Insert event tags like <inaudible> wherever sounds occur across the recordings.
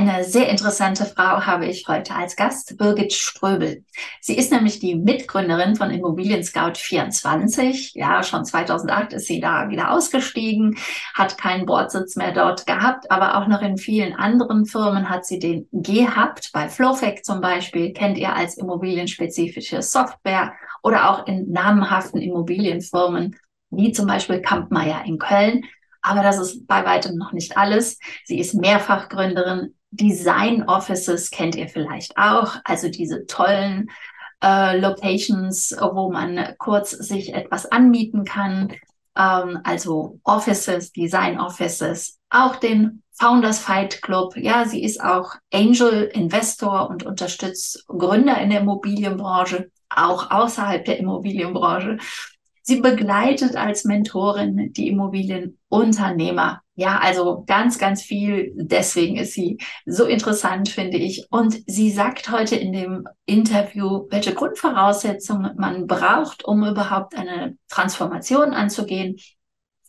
Eine sehr interessante Frau habe ich heute als Gast, Birgit Ströbel. Sie ist nämlich die Mitgründerin von Immobilien Scout 24. Ja, schon 2008 ist sie da wieder ausgestiegen, hat keinen Bordsitz mehr dort gehabt, aber auch noch in vielen anderen Firmen hat sie den gehabt. Bei Flowfact zum Beispiel kennt ihr als immobilienspezifische Software oder auch in namhaften Immobilienfirmen wie zum Beispiel Kampmeier in Köln. Aber das ist bei weitem noch nicht alles. Sie ist Mehrfachgründerin Design Offices kennt ihr vielleicht auch, also diese tollen äh, Locations, wo man kurz sich etwas anmieten kann, ähm, also Offices, Design Offices, auch den Founders Fight Club. Ja, sie ist auch Angel Investor und unterstützt Gründer in der Immobilienbranche, auch außerhalb der Immobilienbranche. Sie begleitet als Mentorin die Immobilienunternehmer. Ja, also ganz, ganz viel. Deswegen ist sie so interessant, finde ich. Und sie sagt heute in dem Interview, welche Grundvoraussetzungen man braucht, um überhaupt eine Transformation anzugehen.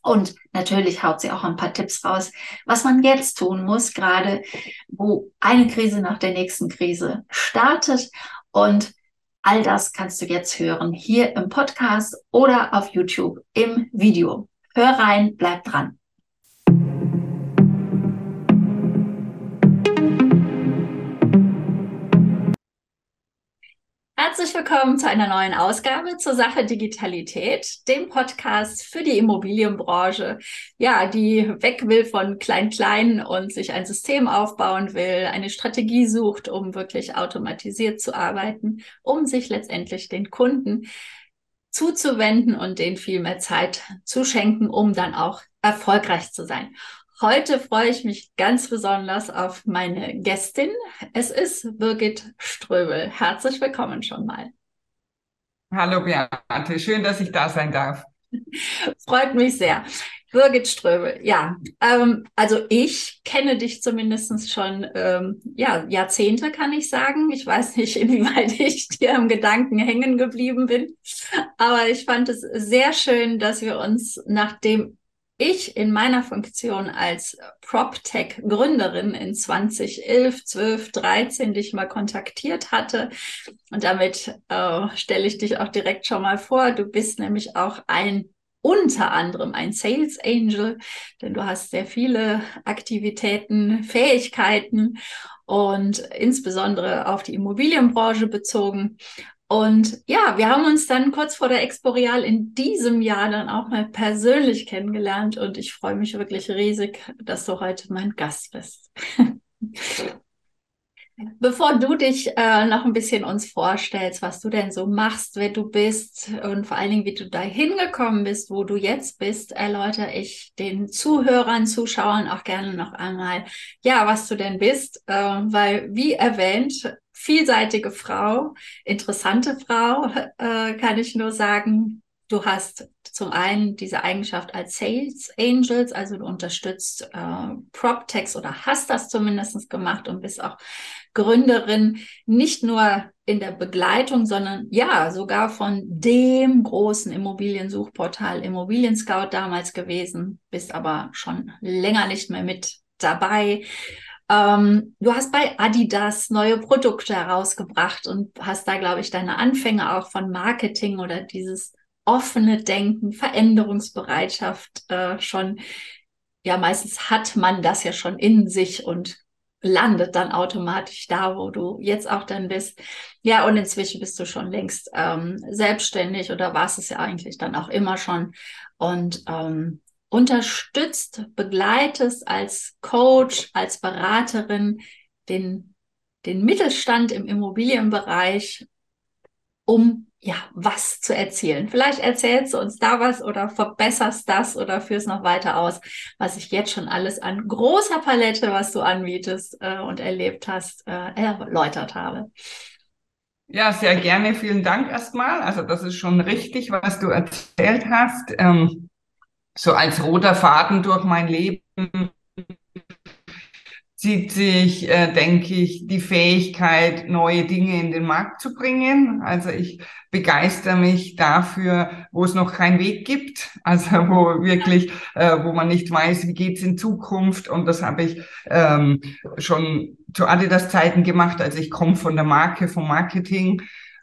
Und natürlich haut sie auch ein paar Tipps raus, was man jetzt tun muss, gerade wo eine Krise nach der nächsten Krise startet. Und All das kannst du jetzt hören, hier im Podcast oder auf YouTube im Video. Hör rein, bleib dran. Herzlich willkommen zu einer neuen Ausgabe zur Sache Digitalität, dem Podcast für die Immobilienbranche, ja, die weg will von Klein-Klein und sich ein System aufbauen will, eine Strategie sucht, um wirklich automatisiert zu arbeiten, um sich letztendlich den Kunden zuzuwenden und denen viel mehr Zeit zu schenken, um dann auch erfolgreich zu sein. Heute freue ich mich ganz besonders auf meine Gästin. Es ist Birgit Ströbel. Herzlich willkommen schon mal. Hallo Beate, schön, dass ich da sein darf. <laughs> Freut mich sehr. Birgit Ströbel, ja, ähm, also ich kenne dich zumindest schon ähm, ja, Jahrzehnte, kann ich sagen. Ich weiß <laughs> nicht, inwieweit ich dir im Gedanken hängen geblieben bin, aber ich fand es sehr schön, dass wir uns, nachdem ich in meiner Funktion als PropTech-Gründerin in 2011, 12, 13 dich mal kontaktiert hatte. Und damit äh, stelle ich dich auch direkt schon mal vor. Du bist nämlich auch ein unter anderem ein Sales Angel, denn du hast sehr viele Aktivitäten, Fähigkeiten und insbesondere auf die Immobilienbranche bezogen. Und ja, wir haben uns dann kurz vor der Exporeal in diesem Jahr dann auch mal persönlich kennengelernt und ich freue mich wirklich riesig, dass du heute mein Gast bist. <laughs> Bevor du dich äh, noch ein bisschen uns vorstellst, was du denn so machst, wer du bist und vor allen Dingen, wie du da hingekommen bist, wo du jetzt bist, erläutere ich den Zuhörern, Zuschauern auch gerne noch einmal, ja, was du denn bist, äh, weil wie erwähnt, vielseitige Frau, interessante Frau, äh, kann ich nur sagen. Du hast zum einen diese Eigenschaft als Sales Angels, also du unterstützt äh, PropTechs oder hast das zumindest gemacht und bist auch Gründerin, nicht nur in der Begleitung, sondern ja, sogar von dem großen Immobiliensuchportal Immobilien Scout damals gewesen, bist aber schon länger nicht mehr mit dabei. Ähm, du hast bei Adidas neue Produkte herausgebracht und hast da, glaube ich, deine Anfänge auch von Marketing oder dieses offene Denken, Veränderungsbereitschaft äh, schon, ja, meistens hat man das ja schon in sich und landet dann automatisch da, wo du jetzt auch dann bist. Ja, und inzwischen bist du schon längst ähm, selbstständig oder warst es ja eigentlich dann auch immer schon. Und ähm, unterstützt, begleitest als Coach, als Beraterin den, den Mittelstand im Immobilienbereich, um ja, was zu erzählen. Vielleicht erzählst du uns da was oder verbesserst das oder führst noch weiter aus, was ich jetzt schon alles an großer Palette, was du anbietest äh, und erlebt hast, äh, erläutert habe. Ja, sehr gerne. Vielen Dank erstmal. Also das ist schon richtig, was du erzählt hast. Ähm, so als roter Faden durch mein Leben zieht sich, äh, denke ich, die Fähigkeit, neue Dinge in den Markt zu bringen. Also ich begeister mich dafür, wo es noch keinen Weg gibt, also wo wirklich, äh, wo man nicht weiß, wie geht's in Zukunft. Und das habe ich ähm, schon zu Adidas-Zeiten gemacht. Also ich komme von der Marke, vom Marketing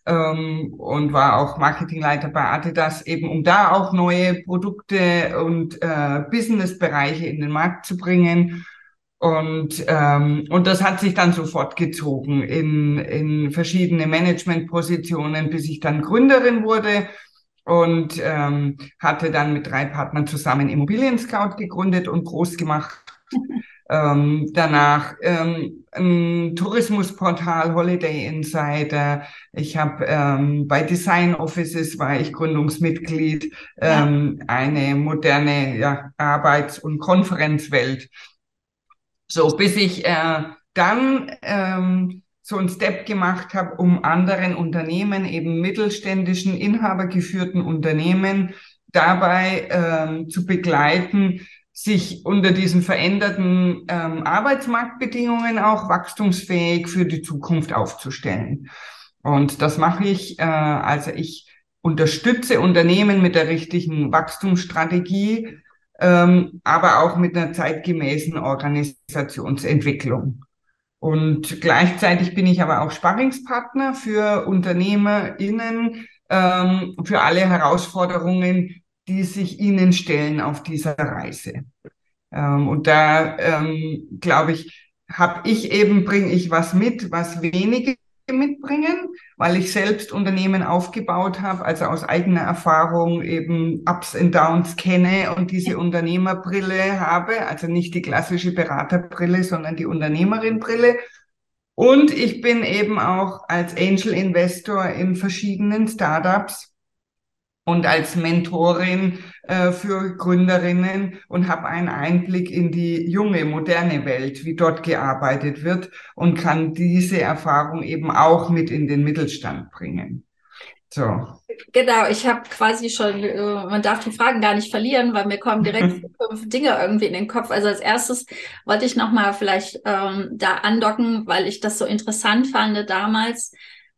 ähm, und war auch Marketingleiter bei Adidas, eben um da auch neue Produkte und äh, Businessbereiche in den Markt zu bringen. Und, ähm, und das hat sich dann so fortgezogen in, in verschiedene Managementpositionen, bis ich dann Gründerin wurde und ähm, hatte dann mit drei Partnern zusammen Immobilien Scout gegründet und groß gemacht. <laughs> ähm, danach ähm, ein Tourismusportal Holiday Insider. Ich habe ähm, bei Design Offices war ich Gründungsmitglied, ähm, ja. eine moderne ja, Arbeits- und Konferenzwelt. So, bis ich äh, dann ähm, so einen Step gemacht habe, um anderen Unternehmen, eben mittelständischen, inhabergeführten Unternehmen, dabei ähm, zu begleiten, sich unter diesen veränderten ähm, Arbeitsmarktbedingungen auch wachstumsfähig für die Zukunft aufzustellen. Und das mache ich, äh, also ich unterstütze Unternehmen mit der richtigen Wachstumsstrategie, ähm, aber auch mit einer zeitgemäßen Organisationsentwicklung. Und gleichzeitig bin ich aber auch Sparringspartner für UnternehmerInnen, ähm, für alle Herausforderungen, die sich ihnen stellen auf dieser Reise. Ähm, und da, ähm, glaube ich, habe ich eben, bringe ich was mit, was wenige mitbringen, weil ich selbst Unternehmen aufgebaut habe, also aus eigener Erfahrung eben Ups und Downs kenne und diese Unternehmerbrille habe, also nicht die klassische Beraterbrille, sondern die Unternehmerinbrille. Und ich bin eben auch als Angel Investor in verschiedenen Startups und als Mentorin äh, für Gründerinnen und habe einen Einblick in die junge, moderne Welt, wie dort gearbeitet wird und kann diese Erfahrung eben auch mit in den Mittelstand bringen. So. Genau, ich habe quasi schon, äh, man darf die Fragen gar nicht verlieren, weil mir kommen direkt <laughs> fünf Dinge irgendwie in den Kopf. Also als erstes wollte ich nochmal vielleicht ähm, da andocken, weil ich das so interessant fand damals.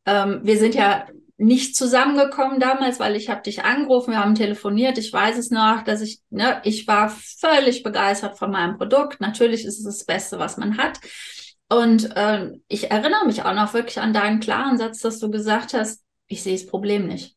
Ähm, wir sind ja nicht zusammengekommen damals, weil ich habe dich angerufen, wir haben telefoniert. Ich weiß es noch, dass ich, ne, ich war völlig begeistert von meinem Produkt. Natürlich ist es das Beste, was man hat. Und äh, ich erinnere mich auch noch wirklich an deinen klaren Satz, dass du gesagt hast, ich sehe das Problem nicht.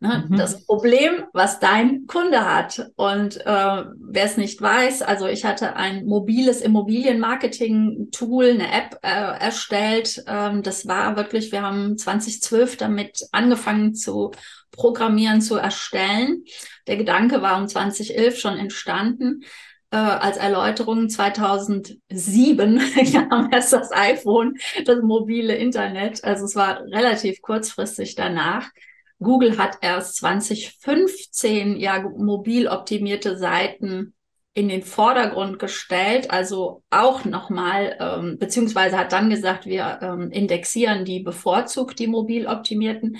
Ne? Mhm. Das Problem, was dein Kunde hat. Und äh, wer es nicht weiß, also ich hatte ein mobiles Immobilienmarketing-Tool, eine App äh, erstellt. Ähm, das war wirklich, wir haben 2012 damit angefangen zu programmieren, zu erstellen. Der Gedanke war um 2011 schon entstanden. Äh, als Erläuterung 2007 <laughs> kam erst das iPhone, das mobile Internet. Also es war relativ kurzfristig danach. Google hat erst 2015 ja mobil optimierte Seiten in den Vordergrund gestellt, also auch nochmal, ähm, beziehungsweise hat dann gesagt, wir ähm, indexieren die bevorzugt, die mobil optimierten.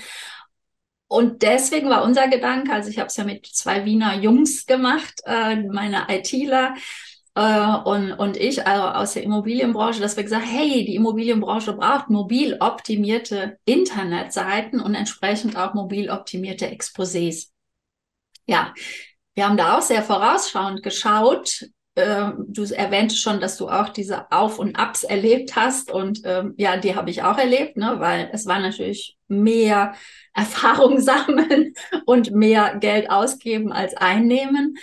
Und deswegen war unser Gedanke, also ich habe es ja mit zwei Wiener Jungs gemacht, äh, meine ITler, äh, und, und ich also aus der Immobilienbranche, dass wir gesagt hey, die Immobilienbranche braucht mobil optimierte Internetseiten und entsprechend auch mobil optimierte Exposés. Ja, wir haben da auch sehr vorausschauend geschaut. Äh, du erwähnte schon, dass du auch diese Auf- und Abs erlebt hast. Und ähm, ja, die habe ich auch erlebt, ne? weil es war natürlich mehr <laughs> Erfahrung sammeln und mehr Geld ausgeben als einnehmen.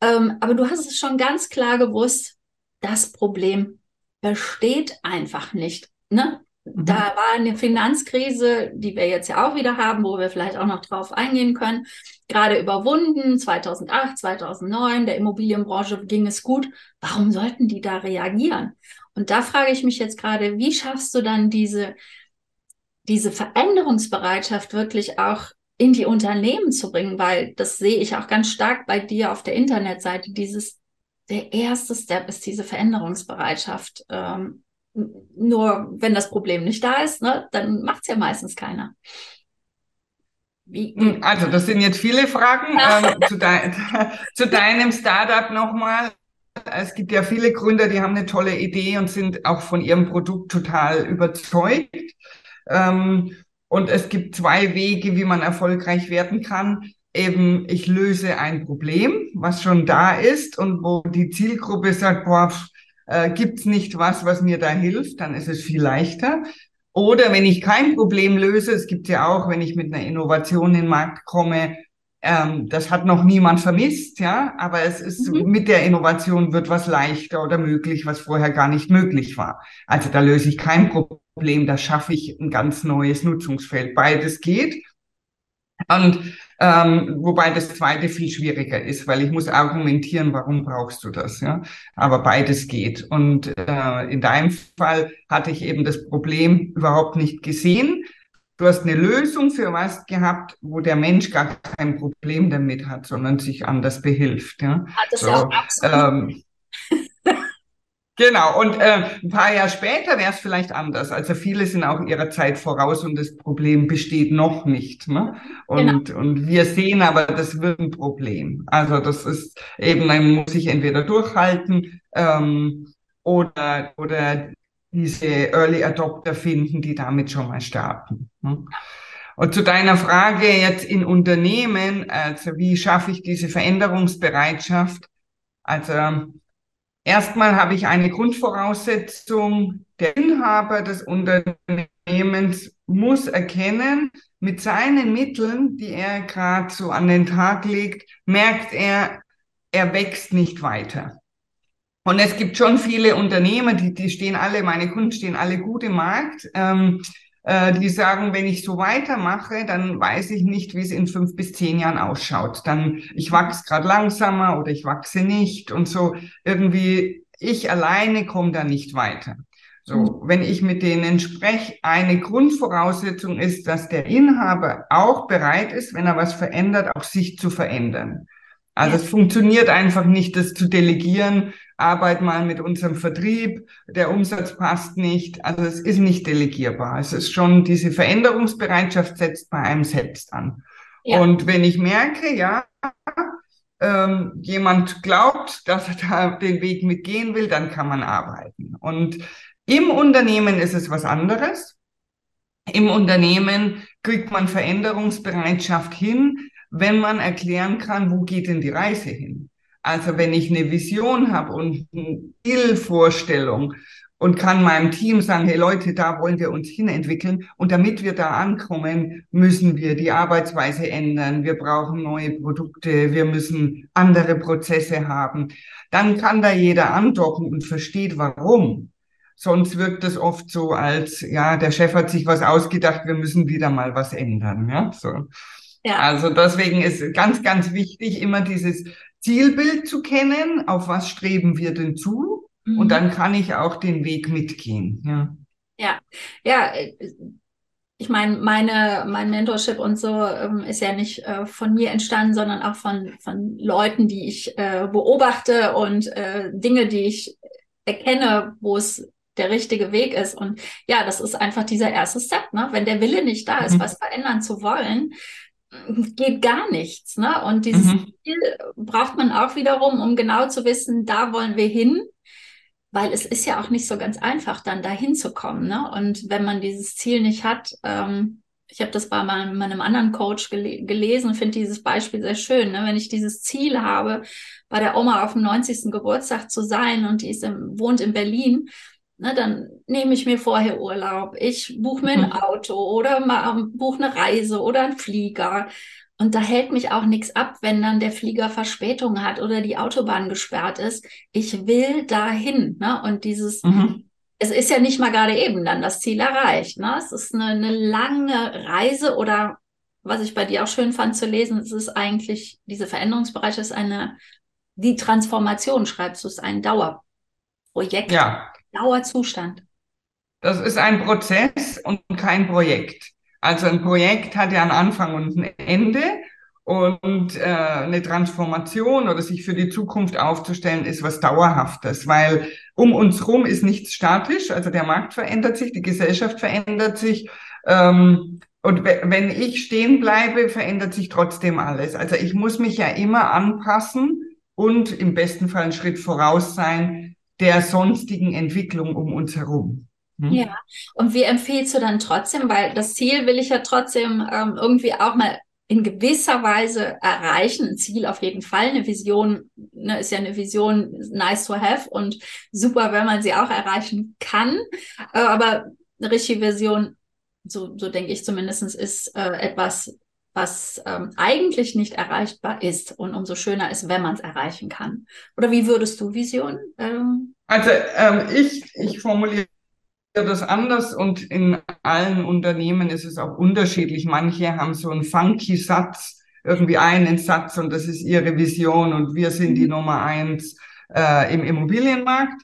Ähm, aber du hast es schon ganz klar gewusst, das Problem besteht einfach nicht. Ne? Mhm. Da war eine Finanzkrise, die wir jetzt ja auch wieder haben, wo wir vielleicht auch noch drauf eingehen können, gerade überwunden. 2008, 2009, der Immobilienbranche ging es gut. Warum sollten die da reagieren? Und da frage ich mich jetzt gerade, wie schaffst du dann diese, diese Veränderungsbereitschaft wirklich auch in die Unternehmen zu bringen, weil das sehe ich auch ganz stark bei dir auf der Internetseite. Dieses, der erste Step ist diese Veränderungsbereitschaft. Ähm, nur wenn das Problem nicht da ist, ne, dann macht es ja meistens keiner. Wie, hm, Also das sind jetzt viele Fragen <laughs> ähm, zu, de <laughs> zu, deinem Startup nochmal. es gibt ja viele Gründer, die haben eine tolle Idee und sind auch von ihrem Produkt total überzeugt. Ähm, und es gibt zwei Wege, wie man erfolgreich werden kann. Eben, ich löse ein Problem, was schon da ist und wo die Zielgruppe sagt, boah, äh, gibt's nicht was, was mir da hilft, dann ist es viel leichter. Oder wenn ich kein Problem löse, es gibt ja auch, wenn ich mit einer Innovation in den Markt komme, ähm, das hat noch niemand vermisst, ja, aber es ist mhm. mit der Innovation wird was leichter oder möglich, was vorher gar nicht möglich war. Also da löse ich kein Problem, da schaffe ich ein ganz neues Nutzungsfeld. Beides geht. Und ähm, wobei das zweite viel schwieriger ist, weil ich muss argumentieren, warum brauchst du das, ja. Aber beides geht. Und äh, in deinem Fall hatte ich eben das Problem überhaupt nicht gesehen Du hast eine Lösung für was gehabt, wo der Mensch gar kein Problem damit hat, sondern sich anders behilft. Ja? Hat das so, auch absolut. Ähm, <laughs> Genau, und äh, ein paar Jahre später wäre es vielleicht anders. Also viele sind auch ihrer Zeit voraus und das Problem besteht noch nicht. Ne? Und, genau. und wir sehen aber, das wird ein Problem. Also das ist eben, man muss sich entweder durchhalten ähm, oder, oder diese Early Adopter finden, die damit schon mal starten. Ne? Und zu deiner Frage jetzt in Unternehmen, also wie schaffe ich diese Veränderungsbereitschaft? Also erstmal habe ich eine Grundvoraussetzung, der Inhaber des Unternehmens muss erkennen, mit seinen Mitteln, die er gerade so an den Tag legt, merkt er, er wächst nicht weiter. Und es gibt schon viele Unternehmer, die, die stehen alle, meine Kunden stehen alle gut im Markt, ähm, äh, die sagen, wenn ich so weitermache, dann weiß ich nicht, wie es in fünf bis zehn Jahren ausschaut. Dann, ich wachse gerade langsamer oder ich wachse nicht und so irgendwie, ich alleine komme da nicht weiter. So, mhm. wenn ich mit denen spreche, eine Grundvoraussetzung ist, dass der Inhaber auch bereit ist, wenn er was verändert, auch sich zu verändern. Also ja. es funktioniert einfach nicht, das zu delegieren arbeit mal mit unserem Vertrieb, der Umsatz passt nicht. Also es ist nicht delegierbar. Es ist schon, diese Veränderungsbereitschaft setzt bei einem selbst an. Ja. Und wenn ich merke, ja, ähm, jemand glaubt, dass er da den Weg mitgehen will, dann kann man arbeiten. Und im Unternehmen ist es was anderes. Im Unternehmen kriegt man Veränderungsbereitschaft hin, wenn man erklären kann, wo geht denn die Reise hin? Also wenn ich eine Vision habe und eine Zielvorstellung und kann meinem Team sagen, hey Leute, da wollen wir uns hinentwickeln. Und damit wir da ankommen, müssen wir die Arbeitsweise ändern. Wir brauchen neue Produkte. Wir müssen andere Prozesse haben. Dann kann da jeder andocken und versteht, warum. Sonst wirkt es oft so, als, ja, der Chef hat sich was ausgedacht, wir müssen wieder mal was ändern. Ja, so. Ja. Also deswegen ist ganz, ganz wichtig, immer dieses Zielbild zu kennen, auf was streben wir denn zu? Mhm. Und dann kann ich auch den Weg mitgehen. Ja, ja, ja ich meine, meine, mein Mentorship und so ähm, ist ja nicht äh, von mir entstanden, sondern auch von, von Leuten, die ich äh, beobachte und äh, Dinge, die ich erkenne, wo es der richtige Weg ist. Und ja, das ist einfach dieser erste Step. Ne? Wenn der Wille nicht da ist, mhm. was verändern zu wollen, geht gar nichts. Ne? Und dieses mhm. Ziel braucht man auch wiederum, um genau zu wissen, da wollen wir hin. Weil es ist ja auch nicht so ganz einfach, dann dahin zu kommen. Ne? Und wenn man dieses Ziel nicht hat, ähm, ich habe das bei meinem, meinem anderen Coach gele gelesen, finde dieses Beispiel sehr schön. Ne? Wenn ich dieses Ziel habe, bei der Oma auf dem 90. Geburtstag zu sein und die ist im, wohnt in Berlin, Ne, dann nehme ich mir vorher Urlaub, ich buche mir ein mhm. Auto oder buche eine Reise oder einen Flieger. Und da hält mich auch nichts ab, wenn dann der Flieger Verspätung hat oder die Autobahn gesperrt ist. Ich will dahin. Ne? Und dieses, mhm. es ist ja nicht mal gerade eben dann das Ziel erreicht. Ne? Es ist eine, eine lange Reise oder was ich bei dir auch schön fand zu lesen, es ist eigentlich, diese Veränderungsbereich ist eine, die Transformation, schreibst du, ist ein Dauerprojekt. Ja. Dauerzustand. Das ist ein Prozess und kein Projekt. Also ein Projekt hat ja einen Anfang und ein Ende und äh, eine Transformation oder sich für die Zukunft aufzustellen ist was Dauerhaftes, weil um uns rum ist nichts statisch. Also der Markt verändert sich, die Gesellschaft verändert sich. Ähm, und wenn ich stehen bleibe, verändert sich trotzdem alles. Also ich muss mich ja immer anpassen und im besten Fall einen Schritt voraus sein der sonstigen Entwicklung um uns herum. Hm? Ja, und wie empfiehlst du dann trotzdem, weil das Ziel will ich ja trotzdem ähm, irgendwie auch mal in gewisser Weise erreichen. Ein Ziel auf jeden Fall. Eine Vision ne, ist ja eine Vision nice to have und super, wenn man sie auch erreichen kann. Äh, aber eine richtige Vision, so, so denke ich zumindest, ist äh, etwas, was ähm, eigentlich nicht erreichbar ist und umso schöner ist, wenn man es erreichen kann. Oder wie würdest du Vision? Ähm? Also ähm, ich, ich formuliere das anders und in allen Unternehmen ist es auch unterschiedlich. Manche haben so einen funky Satz, irgendwie einen Satz und das ist ihre Vision und wir sind die mhm. Nummer eins äh, im Immobilienmarkt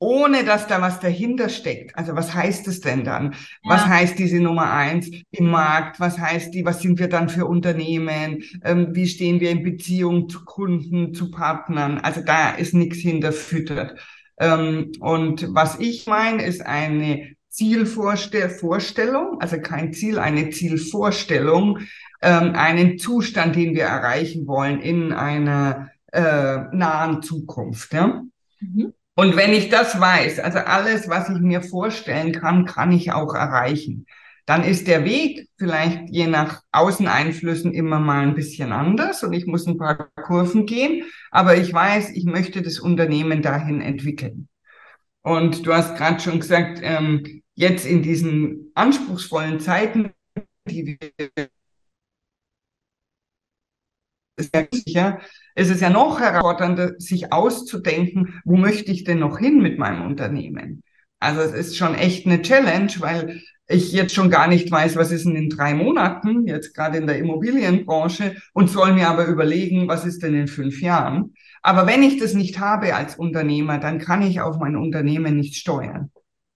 ohne dass da was dahinter steckt. Also was heißt es denn dann? Ja. Was heißt diese Nummer eins im Markt? Was heißt die? Was sind wir dann für Unternehmen? Ähm, wie stehen wir in Beziehung zu Kunden, zu Partnern? Also da ist nichts hinterfüttert. Ähm, und was ich meine, ist eine Zielvorstellung, also kein Ziel, eine Zielvorstellung, ähm, einen Zustand, den wir erreichen wollen in einer äh, nahen Zukunft. Ja? Mhm. Und wenn ich das weiß, also alles, was ich mir vorstellen kann, kann ich auch erreichen. Dann ist der Weg vielleicht je nach Außeneinflüssen immer mal ein bisschen anders und ich muss ein paar Kurven gehen, aber ich weiß, ich möchte das Unternehmen dahin entwickeln. Und du hast gerade schon gesagt, ähm, jetzt in diesen anspruchsvollen Zeiten, die wir sicher, ist ja noch herausfordernder, sich auszudenken, wo möchte ich denn noch hin mit meinem Unternehmen? Also es ist schon echt eine Challenge, weil ich jetzt schon gar nicht weiß, was ist denn in drei Monaten, jetzt gerade in der Immobilienbranche, und soll mir aber überlegen, was ist denn in fünf Jahren. Aber wenn ich das nicht habe als Unternehmer, dann kann ich auf mein Unternehmen nicht steuern.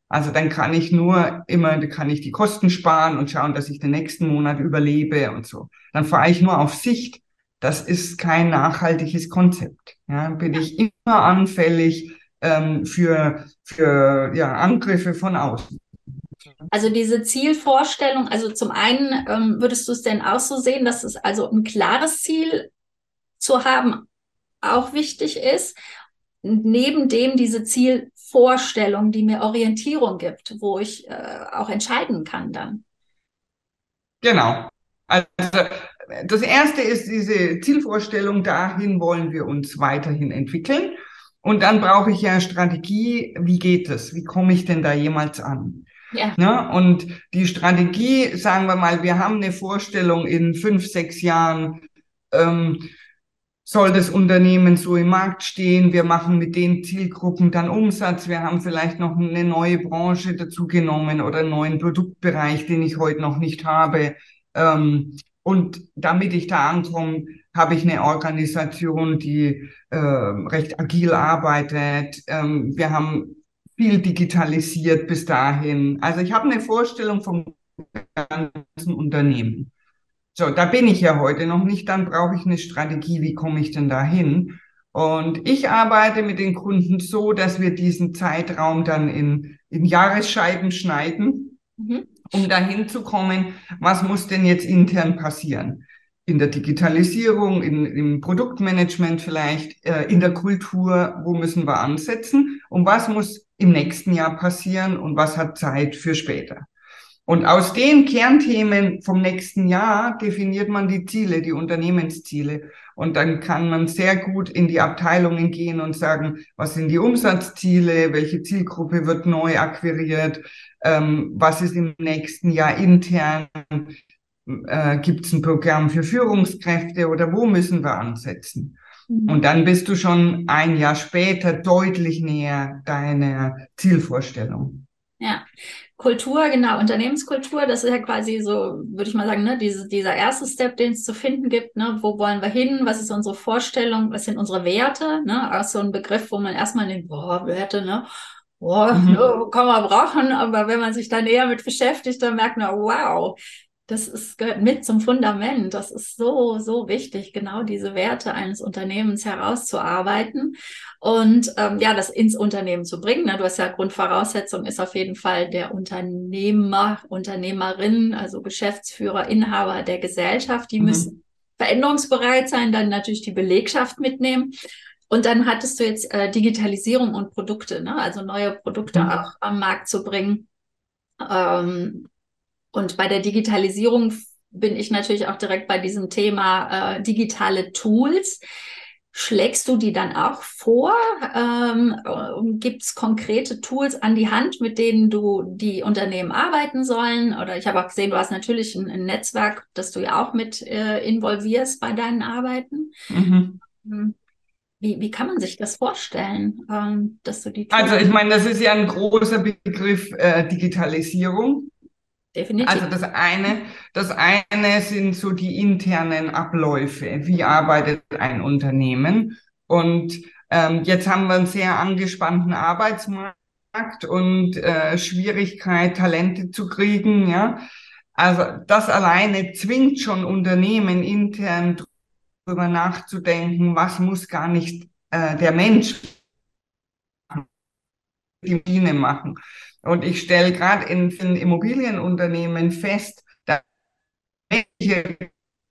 Also dann kann ich nur immer, kann ich die Kosten sparen und schauen, dass ich den nächsten Monat überlebe und so. Dann fahre ich nur auf Sicht das ist kein nachhaltiges Konzept. Ja, bin ich immer anfällig ähm, für, für ja, Angriffe von außen. Also diese Zielvorstellung, also zum einen ähm, würdest du es denn auch so sehen, dass es also ein klares Ziel zu haben auch wichtig ist, neben dem diese Zielvorstellung, die mir Orientierung gibt, wo ich äh, auch entscheiden kann dann. Genau. Also das erste ist diese Zielvorstellung, dahin wollen wir uns weiterhin entwickeln. Und dann brauche ich ja Strategie, wie geht es? Wie komme ich denn da jemals an? Ja. Ne? Und die Strategie, sagen wir mal, wir haben eine Vorstellung in fünf, sechs Jahren, ähm, soll das Unternehmen so im Markt stehen. Wir machen mit den Zielgruppen dann Umsatz. Wir haben vielleicht noch eine neue Branche dazu genommen oder einen neuen Produktbereich, den ich heute noch nicht habe. Ähm, und damit ich da ankomme, habe ich eine Organisation, die äh, recht agil arbeitet. Ähm, wir haben viel digitalisiert bis dahin. Also ich habe eine Vorstellung vom ganzen Unternehmen. So, da bin ich ja heute noch nicht. Dann brauche ich eine Strategie. Wie komme ich denn dahin? Und ich arbeite mit den Kunden so, dass wir diesen Zeitraum dann in, in Jahresscheiben schneiden. Mhm um dahin zu kommen, was muss denn jetzt intern passieren? In der Digitalisierung, in, im Produktmanagement vielleicht, äh, in der Kultur, wo müssen wir ansetzen und was muss im nächsten Jahr passieren und was hat Zeit für später? Und aus den Kernthemen vom nächsten Jahr definiert man die Ziele, die Unternehmensziele. Und dann kann man sehr gut in die Abteilungen gehen und sagen, was sind die Umsatzziele, welche Zielgruppe wird neu akquiriert, ähm, was ist im nächsten Jahr intern, äh, gibt es ein Programm für Führungskräfte oder wo müssen wir ansetzen? Mhm. Und dann bist du schon ein Jahr später deutlich näher deiner Zielvorstellung. Ja, Kultur, genau, Unternehmenskultur, das ist ja quasi so, würde ich mal sagen, ne, diese, dieser erste Step, den es zu finden gibt, ne, wo wollen wir hin, was ist unsere Vorstellung, was sind unsere Werte, ne, auch so ein Begriff, wo man erstmal denkt, boah, Werte, ne, boah, mhm. ne, kann man brauchen, aber wenn man sich da näher mit beschäftigt, dann merkt man, wow, das ist, gehört mit zum Fundament. Das ist so, so wichtig, genau diese Werte eines Unternehmens herauszuarbeiten und ähm, ja, das ins Unternehmen zu bringen. Ne? Du hast ja Grundvoraussetzung ist auf jeden Fall der Unternehmer, Unternehmerin, also Geschäftsführer, Inhaber der Gesellschaft. Die mhm. müssen veränderungsbereit sein, dann natürlich die Belegschaft mitnehmen. Und dann hattest du jetzt äh, Digitalisierung und Produkte, ne? also neue Produkte mhm. auch am Markt zu bringen. Ähm, und bei der Digitalisierung bin ich natürlich auch direkt bei diesem Thema äh, digitale Tools. Schlägst du die dann auch vor? Ähm, Gibt es konkrete Tools an die Hand, mit denen du die Unternehmen arbeiten sollen? Oder ich habe auch gesehen, du hast natürlich ein, ein Netzwerk, das du ja auch mit äh, involvierst bei deinen Arbeiten. Mhm. Wie, wie kann man sich das vorstellen, ähm, dass du die Tools Also ich meine, das ist ja ein großer Begriff äh, Digitalisierung. Definitiv. Also das eine, das eine sind so die internen Abläufe. Wie arbeitet ein Unternehmen? Und ähm, jetzt haben wir einen sehr angespannten Arbeitsmarkt und äh, Schwierigkeit, Talente zu kriegen. Ja, also das alleine zwingt schon Unternehmen intern darüber nachzudenken, was muss gar nicht äh, der Mensch die Maschine machen. Und ich stelle gerade in vielen Immobilienunternehmen fest, dass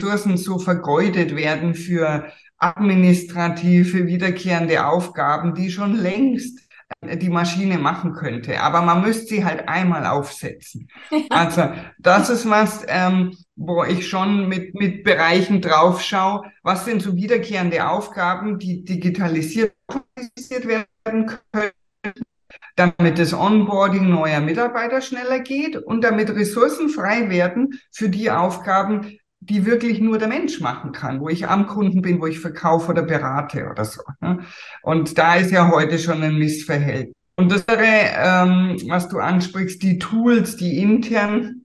Ressourcen so vergeudet werden für administrative, wiederkehrende Aufgaben, die schon längst äh, die Maschine machen könnte. Aber man müsste sie halt einmal aufsetzen. <laughs> Also das ist was, ähm, wo ich schon mit, mit Bereichen drauf schaue. Was sind so wiederkehrende Aufgaben, die digitalisiert werden können? damit das Onboarding neuer Mitarbeiter schneller geht und damit Ressourcen frei werden für die Aufgaben, die wirklich nur der Mensch machen kann, wo ich am Kunden bin, wo ich verkaufe oder berate oder so. Ne? Und da ist ja heute schon ein Missverhältnis. Und das wäre, ähm, was du ansprichst, die Tools, die intern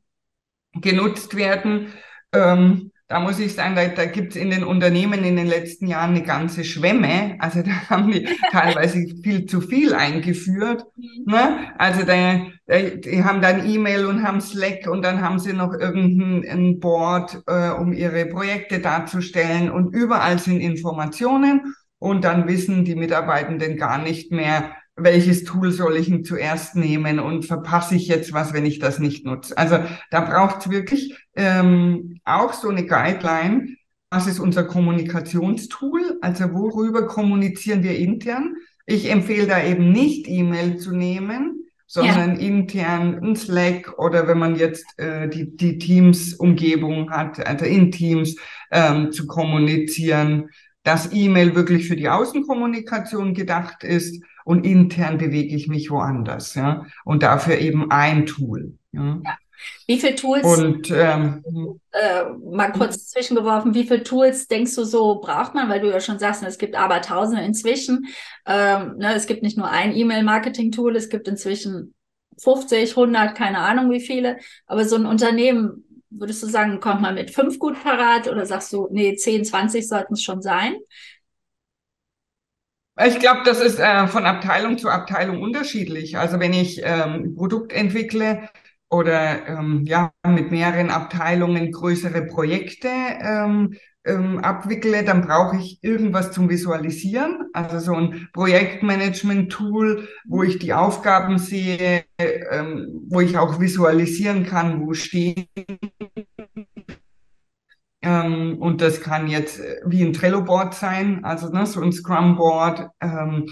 genutzt werden, ähm, da muss ich sagen, da, da gibt es in den Unternehmen in den letzten Jahren eine ganze Schwemme. Also da haben die <laughs> teilweise viel zu viel eingeführt. Mhm. Ne? Also da, da, die haben dann E-Mail und haben Slack und dann haben sie noch irgendein Board, äh, um ihre Projekte darzustellen. Und überall sind Informationen und dann wissen die Mitarbeitenden gar nicht mehr, welches Tool soll ich denn zuerst nehmen und verpasse ich jetzt was, wenn ich das nicht nutze. Also da braucht es wirklich ähm, auch so eine Guideline. Was ist unser Kommunikationstool? Also worüber kommunizieren wir intern? Ich empfehle da eben nicht E-Mail zu nehmen, sondern ja. intern ein Slack oder wenn man jetzt äh, die, die Teams-Umgebung hat, also in Teams ähm, zu kommunizieren, dass E-Mail wirklich für die Außenkommunikation gedacht ist und intern bewege ich mich woanders. Ja? Und dafür eben ein Tool. Ja. ja. Wie viele Tools, und, ähm, äh, mal kurz zwischengeworfen, wie viele Tools denkst du so braucht man, weil du ja schon sagst, es gibt aber tausende inzwischen. Ähm, ne, es gibt nicht nur ein E-Mail-Marketing-Tool, es gibt inzwischen 50, 100, keine Ahnung wie viele. Aber so ein Unternehmen, würdest du sagen, kommt man mit fünf gut parat oder sagst du, nee, 10, 20 sollten es schon sein? Ich glaube, das ist äh, von Abteilung zu Abteilung unterschiedlich. Also wenn ich ähm, Produkt entwickle oder ähm, ja mit mehreren Abteilungen größere Projekte ähm, ähm, abwickle, dann brauche ich irgendwas zum Visualisieren. Also so ein Projektmanagement-Tool, wo ich die Aufgaben sehe, ähm, wo ich auch visualisieren kann, wo stehen ähm, und das kann jetzt äh, wie ein Trello-Board sein, also ne, so ein Scrum-Board, ähm,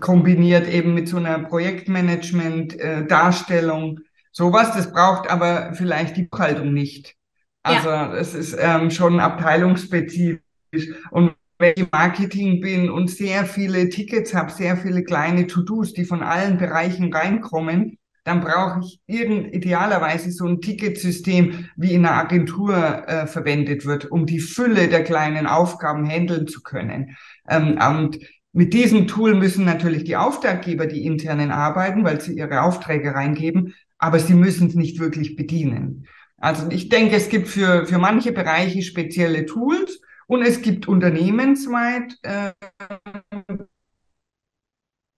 kombiniert eben mit so einer Projektmanagement-Darstellung. Äh, Sowas, das braucht aber vielleicht die Buchhaltung nicht. Also ja. es ist ähm, schon abteilungsspezifisch. Und wenn ich im Marketing bin und sehr viele Tickets habe, sehr viele kleine To-Dos, die von allen Bereichen reinkommen, dann brauche ich irgend idealerweise so ein Ticketsystem, wie in einer Agentur äh, verwendet wird, um die Fülle der kleinen Aufgaben handeln zu können. Ähm, und mit diesem Tool müssen natürlich die Auftraggeber die internen arbeiten, weil sie ihre Aufträge reingeben, aber sie müssen es nicht wirklich bedienen. Also ich denke, es gibt für, für manche Bereiche spezielle Tools und es gibt unternehmensweit äh,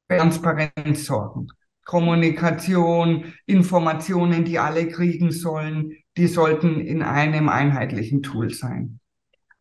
Transparenz sorgen. Kommunikation, Informationen, die alle kriegen sollen, die sollten in einem einheitlichen Tool sein.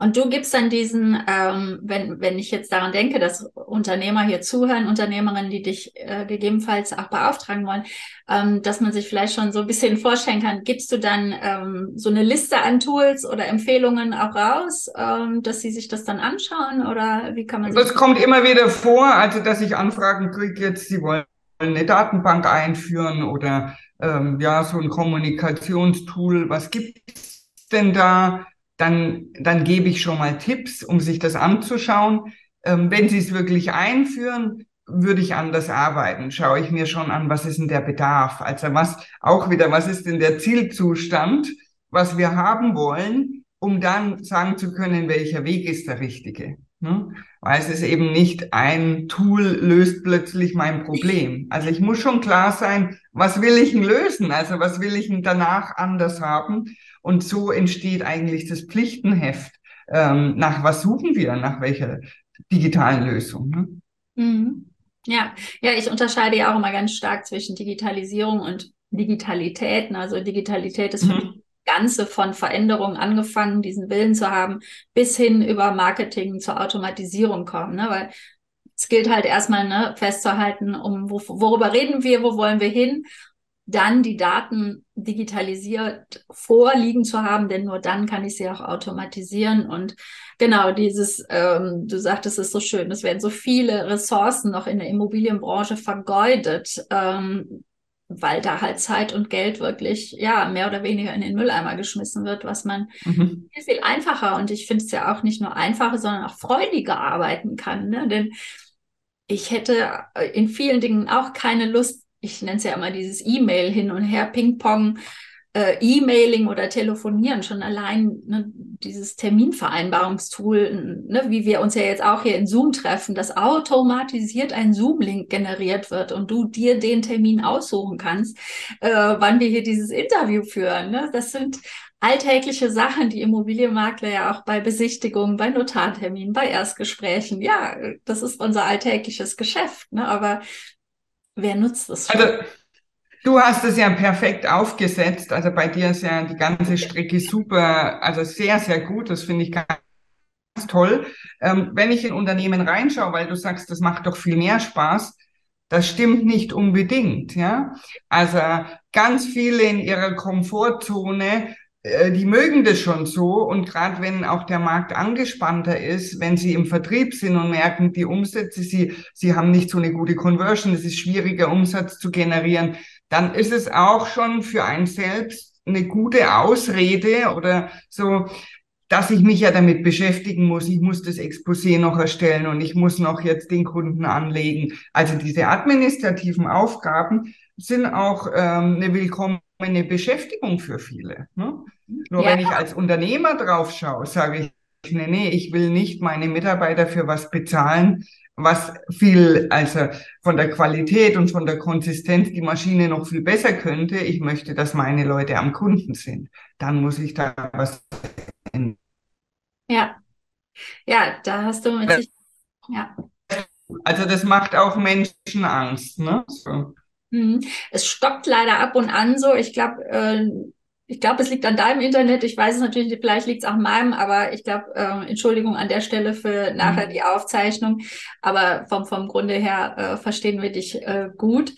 Und du gibst dann diesen, ähm, wenn, wenn ich jetzt daran denke, dass Unternehmer hier zuhören, Unternehmerinnen, die dich äh, gegebenenfalls auch beauftragen wollen, ähm, dass man sich vielleicht schon so ein bisschen vorstellen kann, gibst du dann ähm, so eine Liste an Tools oder Empfehlungen auch raus, ähm, dass sie sich das dann anschauen oder wie kann man Das kommt immer wieder vor, also dass ich Anfragen kriege jetzt, sie wollen eine Datenbank einführen oder ähm, ja, so ein Kommunikationstool, was gibt's denn da? dann, dann gebe ich schon mal Tipps, um sich das anzuschauen. Ähm, wenn Sie es wirklich einführen, würde ich anders arbeiten. Schaue ich mir schon an, was ist denn der Bedarf? Also was auch wieder, was ist denn der Zielzustand, was wir haben wollen, um dann sagen zu können, welcher Weg ist der richtige. Ne? Weil es ist eben nicht ein Tool löst plötzlich mein Problem. Also ich muss schon klar sein, was will ich denn lösen? Also was will ich denn danach anders haben? Und so entsteht eigentlich das Pflichtenheft. Ähm, nach was suchen wir? Nach welcher digitalen Lösung? Ne? Mhm. Ja, ja, ich unterscheide ja auch immer ganz stark zwischen Digitalisierung und Digitalität. Also Digitalität ist für mhm. mich Ganze von Veränderungen angefangen, diesen Willen zu haben, bis hin über Marketing zur Automatisierung kommen. Ne? Weil es gilt halt erstmal ne, festzuhalten, um wo, worüber reden wir, wo wollen wir hin dann die Daten digitalisiert vorliegen zu haben, denn nur dann kann ich sie auch automatisieren. Und genau dieses, ähm, du sagtest es so schön, es werden so viele Ressourcen noch in der Immobilienbranche vergeudet, ähm, weil da halt Zeit und Geld wirklich, ja, mehr oder weniger in den Mülleimer geschmissen wird, was man mhm. viel, viel einfacher und ich finde es ja auch nicht nur einfacher, sondern auch freudiger arbeiten kann. Ne? Denn ich hätte in vielen Dingen auch keine Lust, ich nenne es ja immer dieses E-Mail hin und her, Ping-Pong, äh, E-Mailing oder Telefonieren, schon allein ne, dieses Terminvereinbarungstool, ne, wie wir uns ja jetzt auch hier in Zoom treffen, dass automatisiert ein Zoom-Link generiert wird und du dir den Termin aussuchen kannst, äh, wann wir hier dieses Interview führen. Ne? Das sind alltägliche Sachen, die Immobilienmakler ja auch bei Besichtigungen, bei Notarterminen, bei Erstgesprächen, ja, das ist unser alltägliches Geschäft. Ne? Aber Wer nutzt das schon? Also, du hast es ja perfekt aufgesetzt. Also bei dir ist ja die ganze Strecke super, also sehr, sehr gut. Das finde ich ganz toll. Ähm, wenn ich in Unternehmen reinschaue, weil du sagst, das macht doch viel mehr Spaß, das stimmt nicht unbedingt, ja. Also ganz viele in ihrer Komfortzone äh, die mögen das schon so und gerade wenn auch der Markt angespannter ist, wenn sie im Vertrieb sind und merken, die Umsätze, sie, sie haben nicht so eine gute Conversion, es ist schwieriger, Umsatz zu generieren, dann ist es auch schon für einen selbst eine gute Ausrede oder so, dass ich mich ja damit beschäftigen muss. Ich muss das Exposé noch erstellen und ich muss noch jetzt den Kunden anlegen. Also diese administrativen Aufgaben sind auch ähm, eine willkommene Beschäftigung für viele. Ne? Nur ja. wenn ich als Unternehmer drauf schaue, sage ich, nee, nee, ich will nicht meine Mitarbeiter für was bezahlen, was viel, also von der Qualität und von der Konsistenz die Maschine noch viel besser könnte. Ich möchte, dass meine Leute am Kunden sind. Dann muss ich da was. Ja. Ja, da hast du mit sich, ja. Also das macht auch Menschen Angst, ne? So. Mhm. Es stockt leider ab und an so. Ich glaube, äh, ich glaube, es liegt an deinem Internet. Ich weiß es natürlich, nicht, vielleicht liegt es auch an meinem, aber ich glaube, äh, Entschuldigung an der Stelle für nachher mhm. die Aufzeichnung. Aber vom, vom Grunde her äh, verstehen wir dich äh, gut.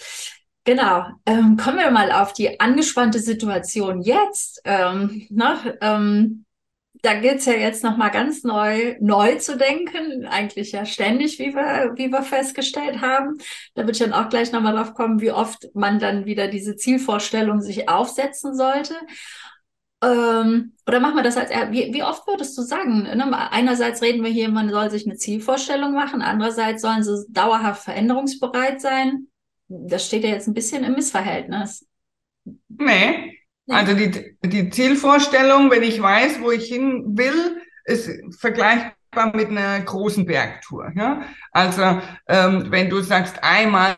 Genau. Ähm, kommen wir mal auf die angespannte Situation jetzt. Ähm, ne? ähm, da gilt es ja jetzt nochmal ganz neu, neu zu denken, eigentlich ja ständig, wie wir, wie wir festgestellt haben. Da wird dann auch gleich nochmal drauf kommen, wie oft man dann wieder diese Zielvorstellung sich aufsetzen sollte. Ähm, oder machen wir das als, wie, wie oft würdest du sagen? Ne? Einerseits reden wir hier, man soll sich eine Zielvorstellung machen, andererseits sollen sie dauerhaft veränderungsbereit sein. Das steht ja jetzt ein bisschen im Missverhältnis. Nee, also die, die Zielvorstellung, wenn ich weiß, wo ich hin will, ist vergleichbar mit einer großen Bergtour. Ja? Also ähm, wenn du sagst, einmal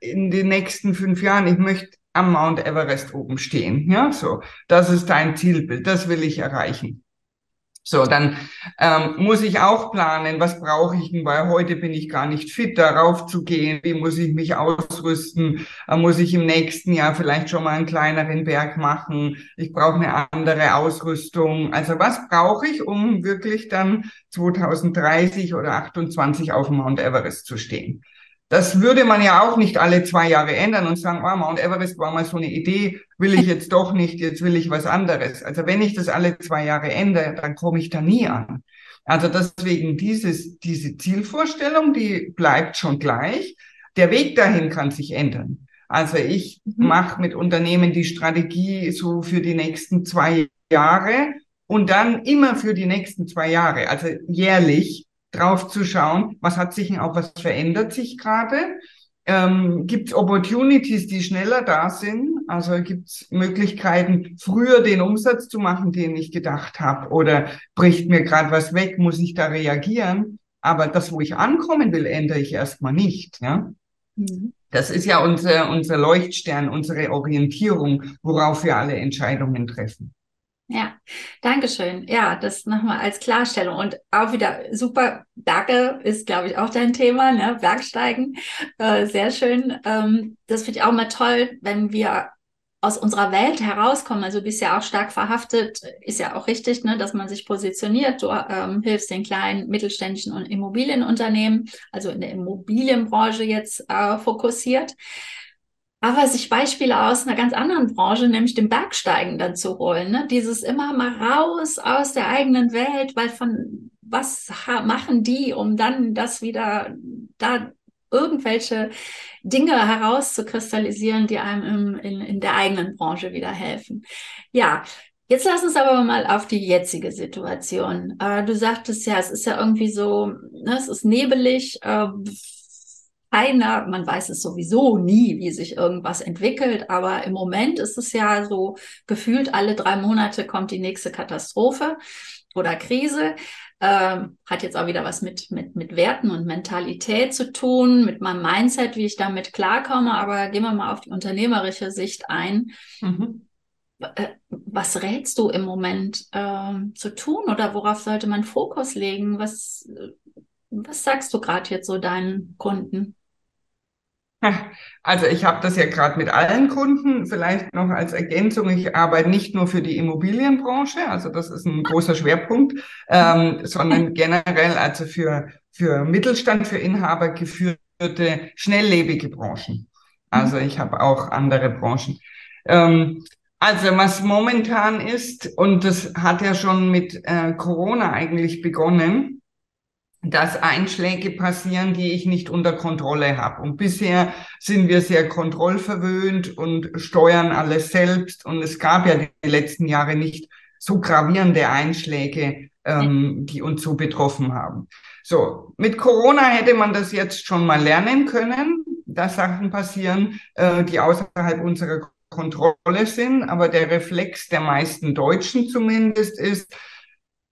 in den nächsten fünf Jahren, ich möchte am Mount Everest oben stehen, ja, so, das ist dein Zielbild, das will ich erreichen. So, dann ähm, muss ich auch planen, was brauche ich denn, weil heute bin ich gar nicht fit, darauf zu gehen. Wie muss ich mich ausrüsten? Äh, muss ich im nächsten Jahr vielleicht schon mal einen kleineren Berg machen? Ich brauche eine andere Ausrüstung. Also was brauche ich, um wirklich dann 2030 oder 28 auf Mount Everest zu stehen? Das würde man ja auch nicht alle zwei Jahre ändern und sagen, oh, Mount Everest war mal so eine Idee, will ich jetzt doch nicht, jetzt will ich was anderes. Also wenn ich das alle zwei Jahre ändere, dann komme ich da nie an. Also deswegen dieses, diese Zielvorstellung, die bleibt schon gleich. Der Weg dahin kann sich ändern. Also ich mhm. mache mit Unternehmen die Strategie so für die nächsten zwei Jahre und dann immer für die nächsten zwei Jahre, also jährlich drauf zu schauen, was hat sich denn auch, was verändert sich gerade? Ähm, gibt es Opportunities, die schneller da sind? Also gibt es Möglichkeiten, früher den Umsatz zu machen, den ich gedacht habe? Oder bricht mir gerade was weg, muss ich da reagieren? Aber das, wo ich ankommen will, ändere ich erstmal nicht. Ja? Mhm. Das ist ja unser, unser Leuchtstern, unsere Orientierung, worauf wir alle Entscheidungen treffen. Ja, Dankeschön. Ja, das nochmal als Klarstellung. Und auch wieder super, Berge ist, glaube ich, auch dein Thema, ne? Bergsteigen. Äh, sehr schön. Ähm, das finde ich auch mal toll, wenn wir aus unserer Welt herauskommen. Also du bist ja auch stark verhaftet, ist ja auch richtig, ne, dass man sich positioniert. Du ähm, hilfst den kleinen mittelständischen und Immobilienunternehmen, also in der Immobilienbranche jetzt äh, fokussiert aber sich Beispiele aus einer ganz anderen Branche, nämlich dem Bergsteigen dann zu holen. Ne? Dieses immer mal raus aus der eigenen Welt, weil von was machen die, um dann das wieder da irgendwelche Dinge herauszukristallisieren, die einem im, in, in der eigenen Branche wieder helfen. Ja, Jetzt lass uns aber mal auf die jetzige Situation. Äh, du sagtest ja, es ist ja irgendwie so, ne, es ist nebelig. Äh, keiner, man weiß es sowieso nie, wie sich irgendwas entwickelt, aber im Moment ist es ja so gefühlt, alle drei Monate kommt die nächste Katastrophe oder Krise. Ähm, hat jetzt auch wieder was mit, mit, mit Werten und Mentalität zu tun, mit meinem Mindset, wie ich damit klarkomme, aber gehen wir mal auf die unternehmerische Sicht ein. Mhm. Äh, was rätst du im Moment äh, zu tun oder worauf sollte man Fokus legen? Was, was sagst du gerade jetzt so deinen Kunden? <laughs> Also ich habe das ja gerade mit allen Kunden, vielleicht noch als Ergänzung, ich arbeite nicht nur für die Immobilienbranche, also das ist ein großer Schwerpunkt, ähm, sondern <laughs> generell also für, für Mittelstand, für Inhaber geführte, schnelllebige Branchen. Also ich habe auch andere Branchen. Ähm, also was momentan ist, und das hat ja schon mit äh, Corona eigentlich begonnen, dass Einschläge passieren, die ich nicht unter Kontrolle habe. Und bisher sind wir sehr kontrollverwöhnt und steuern alles selbst. Und es gab ja die letzten Jahre nicht so gravierende Einschläge, ähm, die uns so betroffen haben. So, mit Corona hätte man das jetzt schon mal lernen können, dass Sachen passieren, äh, die außerhalb unserer Kontrolle sind. Aber der Reflex der meisten Deutschen zumindest ist,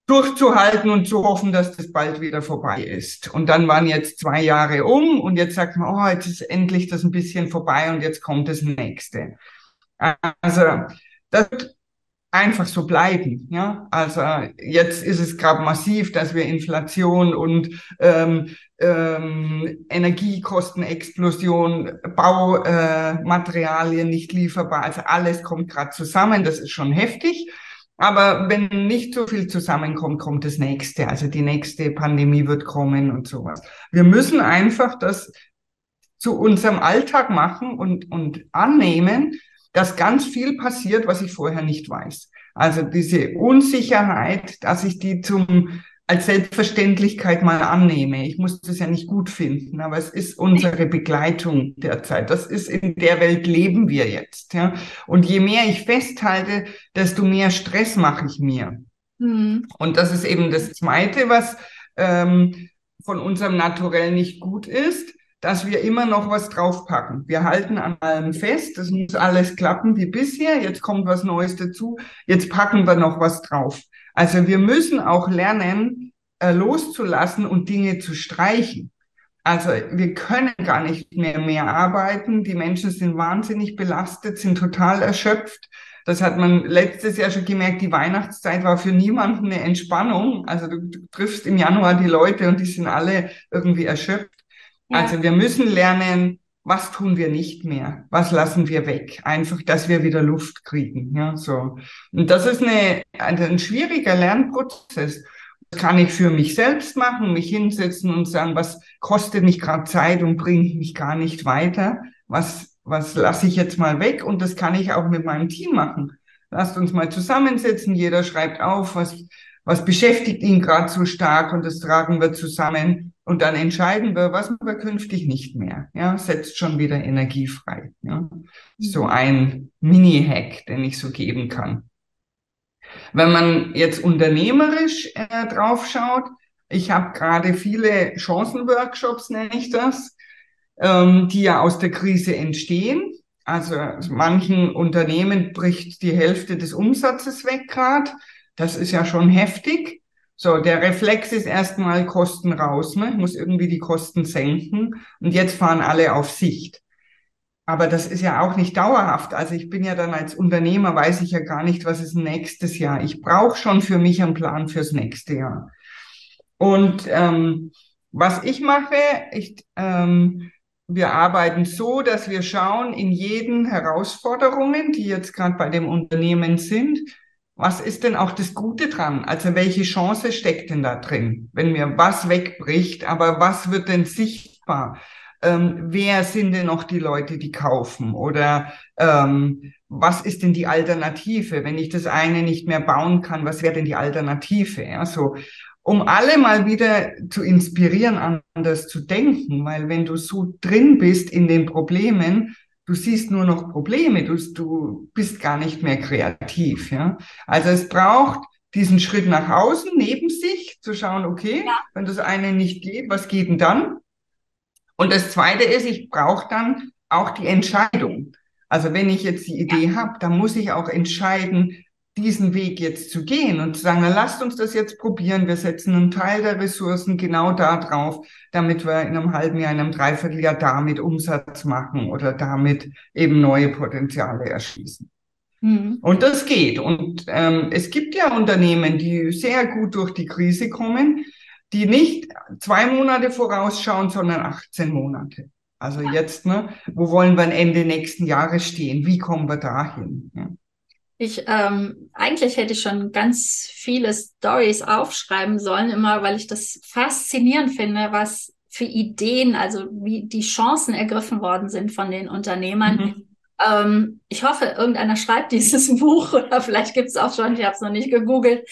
durchzuhalten und zu hoffen, dass das bald wieder vorbei ist. Und dann waren jetzt zwei Jahre um und jetzt sagt man, oh, jetzt ist endlich das ein bisschen vorbei und jetzt kommt das nächste. Also das einfach so bleiben. Ja, also jetzt ist es gerade massiv, dass wir Inflation und ähm, ähm, Energiekostenexplosion, Baumaterialien äh, nicht lieferbar, also alles kommt gerade zusammen. Das ist schon heftig. Aber wenn nicht so viel zusammenkommt, kommt das nächste. Also die nächste Pandemie wird kommen und sowas. Wir müssen einfach das zu unserem Alltag machen und, und annehmen, dass ganz viel passiert, was ich vorher nicht weiß. Also diese Unsicherheit, dass ich die zum als Selbstverständlichkeit mal annehme. Ich muss das ja nicht gut finden, aber es ist unsere Begleitung derzeit. Das ist in der Welt leben wir jetzt. Ja? Und je mehr ich festhalte, desto mehr Stress mache ich mir. Mhm. Und das ist eben das Zweite, was ähm, von unserem Naturell nicht gut ist, dass wir immer noch was draufpacken. Wir halten an allem fest, das muss alles klappen wie bisher, jetzt kommt was Neues dazu, jetzt packen wir noch was drauf. Also wir müssen auch lernen, äh, loszulassen und Dinge zu streichen. Also wir können gar nicht mehr mehr arbeiten. Die Menschen sind wahnsinnig belastet, sind total erschöpft. Das hat man letztes Jahr schon gemerkt, die Weihnachtszeit war für niemanden eine Entspannung. Also du, du triffst im Januar die Leute und die sind alle irgendwie erschöpft. Ja. Also wir müssen lernen, was tun wir nicht mehr? Was lassen wir weg? Einfach, dass wir wieder Luft kriegen. Ja, so. Und das ist eine, ein schwieriger Lernprozess. Das kann ich für mich selbst machen, mich hinsetzen und sagen, was kostet mich gerade Zeit und bringt mich gar nicht weiter? Was, was lasse ich jetzt mal weg? Und das kann ich auch mit meinem Team machen. Lasst uns mal zusammensetzen. Jeder schreibt auf, was, was beschäftigt ihn gerade so stark und das tragen wir zusammen und dann entscheiden wir, was wir künftig nicht mehr. Ja, setzt schon wieder Energie frei. Ja, so mhm. ein Mini-Hack, den ich so geben kann. Wenn man jetzt unternehmerisch äh, drauf schaut, ich habe gerade viele Chancenworkshops, nenne ich das, ähm, die ja aus der Krise entstehen. Also manchen Unternehmen bricht die Hälfte des Umsatzes weg gerade. Das ist ja schon heftig. So, der Reflex ist erstmal Kosten raus, ne? Ich muss irgendwie die Kosten senken. Und jetzt fahren alle auf Sicht. Aber das ist ja auch nicht dauerhaft. Also ich bin ja dann als Unternehmer, weiß ich ja gar nicht, was ist nächstes Jahr. Ich brauche schon für mich einen Plan fürs nächste Jahr. Und ähm, was ich mache, ich, ähm, wir arbeiten so, dass wir schauen in jeden Herausforderungen, die jetzt gerade bei dem Unternehmen sind, was ist denn auch das Gute dran? Also welche Chance steckt denn da drin, wenn mir was wegbricht, aber was wird denn sichtbar? Ähm, wer sind denn noch die Leute, die kaufen? Oder ähm, was ist denn die Alternative? Wenn ich das eine nicht mehr bauen kann, was wäre denn die Alternative? Ja, so, um alle mal wieder zu inspirieren, anders zu denken, weil wenn du so drin bist in den Problemen, Du siehst nur noch Probleme, du, du bist gar nicht mehr kreativ. Ja? Also es braucht diesen Schritt nach außen, neben sich, zu schauen, okay, ja. wenn das eine nicht geht, was geht denn dann? Und das Zweite ist, ich brauche dann auch die Entscheidung. Also wenn ich jetzt die Idee ja. habe, dann muss ich auch entscheiden, diesen Weg jetzt zu gehen und zu sagen, na, lasst uns das jetzt probieren. Wir setzen einen Teil der Ressourcen genau da drauf, damit wir in einem halben Jahr, in einem Dreivierteljahr damit Umsatz machen oder damit eben neue Potenziale erschließen. Mhm. Und das geht. Und ähm, es gibt ja Unternehmen, die sehr gut durch die Krise kommen, die nicht zwei Monate vorausschauen, sondern 18 Monate. Also jetzt, ne, wo wollen wir Ende nächsten Jahres stehen? Wie kommen wir dahin? Ja. Ich ähm, eigentlich hätte ich schon ganz viele Stories aufschreiben sollen, immer weil ich das faszinierend finde, was für Ideen, also wie die Chancen ergriffen worden sind von den Unternehmern. Mhm. Ähm, ich hoffe, irgendeiner schreibt <laughs> dieses Buch oder vielleicht gibt es auch schon, ich habe es noch nicht gegoogelt,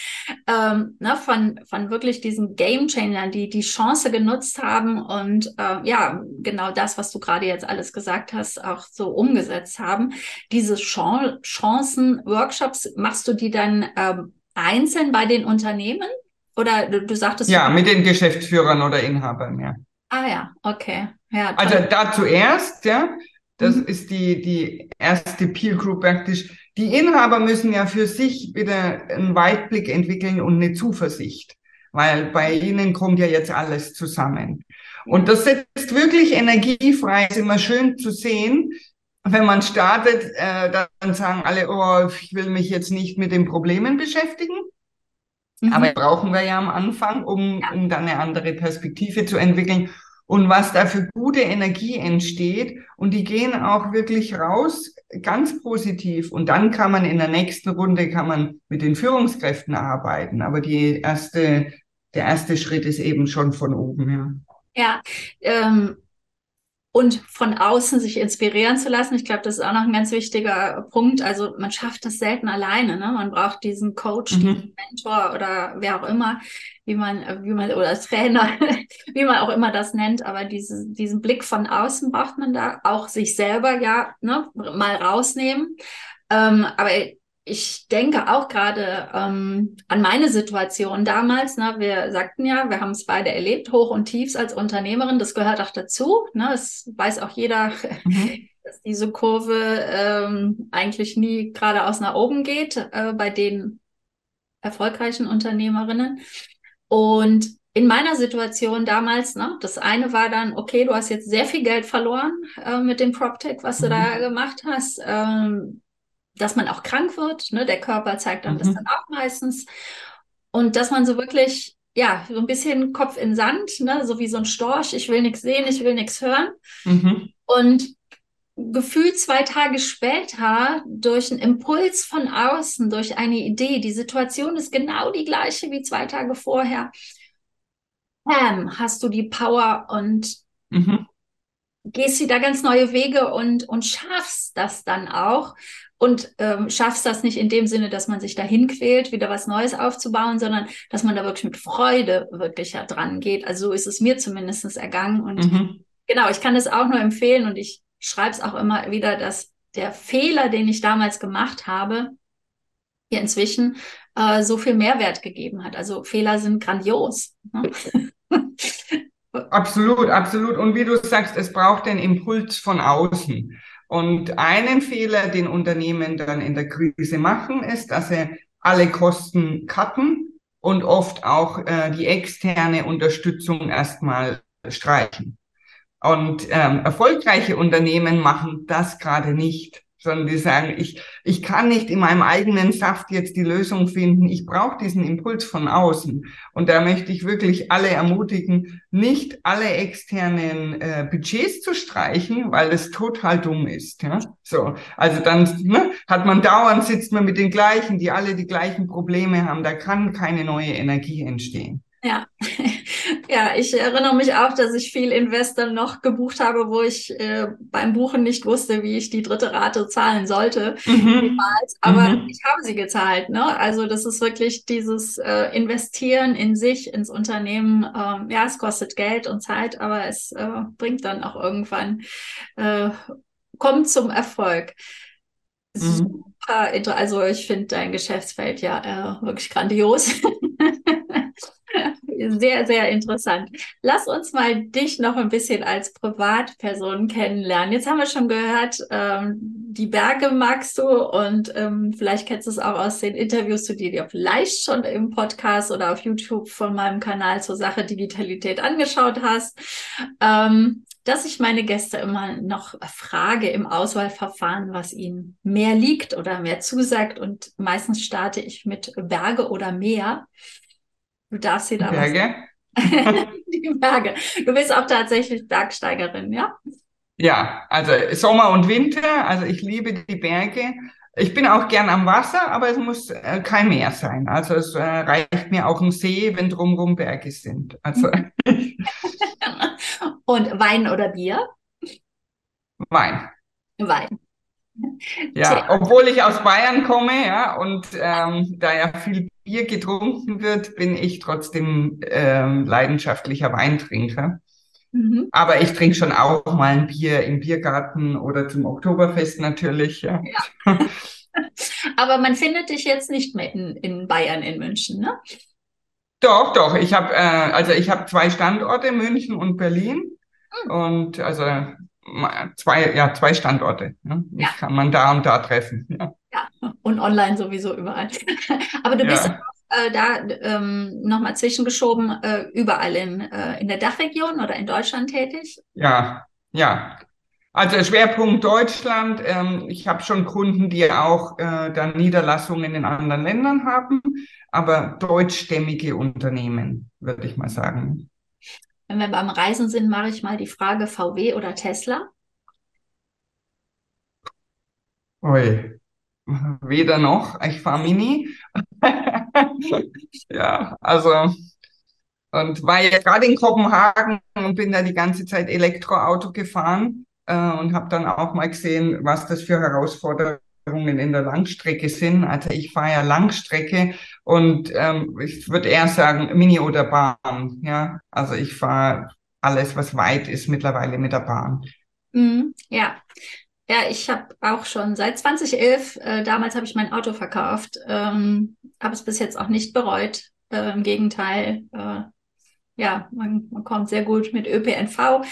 ähm, ne, von, von wirklich diesen Game Changern, die die Chance genutzt haben und äh, ja, genau das, was du gerade jetzt alles gesagt hast, auch so umgesetzt haben. Diese Chan Chancen-Workshops, machst du die dann ähm, einzeln bei den Unternehmen? Oder du, du sagtest. Ja, mit den Geschäftsführern oder Inhabern, ja. Ah ja, okay. Ja, also da zuerst, ja, das mhm. ist die, die erste Peer Group praktisch. Die Inhaber müssen ja für sich wieder einen Weitblick entwickeln und eine Zuversicht, weil bei ihnen kommt ja jetzt alles zusammen. Und das setzt wirklich Energie frei. ist immer schön zu sehen. Wenn man startet, äh, dann sagen alle, oh, ich will mich jetzt nicht mit den Problemen beschäftigen. Mhm. Aber brauchen wir ja am Anfang, um, um dann eine andere Perspektive zu entwickeln und was da für gute Energie entsteht. Und die gehen auch wirklich raus, ganz positiv. Und dann kann man in der nächsten Runde, kann man mit den Führungskräften arbeiten. Aber die erste, der erste Schritt ist eben schon von oben, ja. Ja, ähm, und von außen sich inspirieren zu lassen. Ich glaube, das ist auch noch ein ganz wichtiger Punkt. Also man schafft das selten alleine. Ne? Man braucht diesen Coach, mhm. diesen Mentor oder wer auch immer, wie man, wie man, oder Trainer, <laughs> wie man auch immer das nennt. Aber diese, diesen Blick von außen braucht man da auch sich selber ja ne, mal rausnehmen. Ähm, aber ich denke auch gerade ähm, an meine Situation damals. Ne? Wir sagten ja, wir haben es beide erlebt, Hoch und Tiefs als Unternehmerin. Das gehört auch dazu. Ne? Das weiß auch jeder, mhm. <laughs> dass diese Kurve ähm, eigentlich nie geradeaus nach oben geht äh, bei den erfolgreichen Unternehmerinnen. Und in meiner Situation damals, ne, das eine war dann, okay, du hast jetzt sehr viel Geld verloren äh, mit dem PropTech, was du mhm. da gemacht hast. Ähm, dass man auch krank wird. Ne? Der Körper zeigt dann mhm. das dann auch meistens. Und dass man so wirklich, ja, so ein bisschen Kopf in Sand, ne? so wie so ein Storch. Ich will nichts sehen, ich will nichts hören. Mhm. Und gefühlt zwei Tage später durch einen Impuls von außen, durch eine Idee, die Situation ist genau die gleiche wie zwei Tage vorher. Bam, hast du die Power und mhm. Gehst wieder ganz neue Wege und, und schaffst das dann auch. Und ähm, schaffst das nicht in dem Sinne, dass man sich dahin quält, wieder was Neues aufzubauen, sondern dass man da wirklich mit Freude wirklich ja dran geht. Also so ist es mir zumindest ergangen. Und mhm. genau, ich kann das auch nur empfehlen und ich schreibe es auch immer wieder, dass der Fehler, den ich damals gemacht habe, hier inzwischen äh, so viel Mehrwert gegeben hat. Also Fehler sind grandios. Ne? <laughs> Absolut, absolut. Und wie du sagst, es braucht den Impuls von außen. Und einen Fehler, den Unternehmen dann in der Krise machen, ist, dass sie alle Kosten cutten und oft auch äh, die externe Unterstützung erstmal streichen. Und ähm, erfolgreiche Unternehmen machen das gerade nicht sondern die sagen, ich, ich kann nicht in meinem eigenen Saft jetzt die Lösung finden. Ich brauche diesen Impuls von außen. Und da möchte ich wirklich alle ermutigen, nicht alle externen äh, Budgets zu streichen, weil es total dumm ist. Ja? So, also dann ne, hat man dauernd sitzt man mit den gleichen, die alle die gleichen Probleme haben. Da kann keine neue Energie entstehen. Ja. <laughs> ja, ich erinnere mich auch, dass ich viel Investor noch gebucht habe, wo ich äh, beim Buchen nicht wusste, wie ich die dritte Rate zahlen sollte. Mhm. Aber mhm. ich habe sie gezahlt. Ne? Also das ist wirklich dieses äh, Investieren in sich, ins Unternehmen. Ähm, ja, es kostet Geld und Zeit, aber es äh, bringt dann auch irgendwann, äh, kommt zum Erfolg. Mhm. Super, also ich finde dein Geschäftsfeld ja äh, wirklich grandios. <laughs> Sehr, sehr interessant. Lass uns mal dich noch ein bisschen als Privatperson kennenlernen. Jetzt haben wir schon gehört, ähm, die Berge magst du und ähm, vielleicht kennst du es auch aus den Interviews, die dir vielleicht schon im Podcast oder auf YouTube von meinem Kanal zur Sache Digitalität angeschaut hast. Ähm, dass ich meine Gäste immer noch frage im Auswahlverfahren, was ihnen mehr liegt oder mehr zusagt. Und meistens starte ich mit Berge oder Meer. Du darfst sie da Berge? <laughs> die Berge. Du bist auch tatsächlich Bergsteigerin, ja? Ja, also Sommer und Winter. Also ich liebe die Berge. Ich bin auch gern am Wasser, aber es muss äh, kein Meer sein. Also es äh, reicht mir auch ein See, wenn drumherum Berge sind. Also <laughs> und Wein oder Bier? Wein. Wein. Ja, obwohl ich aus Bayern komme, ja, und ähm, da ja viel Bier getrunken wird, bin ich trotzdem ähm, leidenschaftlicher Weintrinker. Mhm. Aber ich trinke schon auch mal ein Bier im Biergarten oder zum Oktoberfest natürlich. Ja. ja. <laughs> Aber man findet dich jetzt nicht mehr in, in Bayern, in München, ne? Doch, doch. Ich habe äh, also ich habe zwei Standorte, München und Berlin. Mhm. Und also zwei, ja, zwei Standorte. Ne? Ja. Ich kann man da und da treffen. Ja. ja. und online sowieso überall. <laughs> Aber du bist ja. auch äh, da ähm, nochmal zwischengeschoben, äh, überall in, äh, in der Dachregion oder in Deutschland tätig? Ja, ja. Also Schwerpunkt Deutschland. Ähm, ich habe schon Kunden, die auch äh, dann Niederlassungen in anderen Ländern haben, aber deutschstämmige Unternehmen, würde ich mal sagen. Wenn wir beim Reisen sind, mache ich mal die Frage VW oder Tesla. Ui, weder noch. Ich fahre Mini. <laughs> ja, also und war ja gerade in Kopenhagen und bin da die ganze Zeit Elektroauto gefahren äh, und habe dann auch mal gesehen, was das für Herausforderungen in der Langstrecke sind. Also ich fahre ja Langstrecke und ähm, ich würde eher sagen Mini oder Bahn. Ja, also ich fahre alles, was weit ist, mittlerweile mit der Bahn. Mhm, ja. Ja, ich habe auch schon seit 2011, äh, damals habe ich mein Auto verkauft, ähm, habe es bis jetzt auch nicht bereut. Äh, Im Gegenteil, äh, ja, man, man kommt sehr gut mit ÖPNV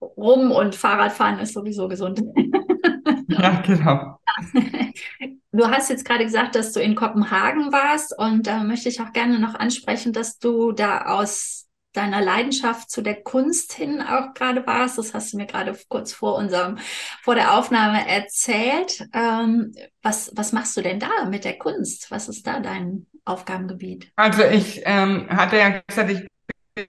rum und Fahrradfahren ist sowieso gesund. <laughs> Ja, genau. <laughs> Du hast jetzt gerade gesagt, dass du in Kopenhagen warst und da möchte ich auch gerne noch ansprechen, dass du da aus deiner Leidenschaft zu der Kunst hin auch gerade warst. Das hast du mir gerade kurz vor unserem, vor der Aufnahme erzählt. Ähm, was, was machst du denn da mit der Kunst? Was ist da dein Aufgabengebiet? Also ich ähm, hatte ja gesagt, ich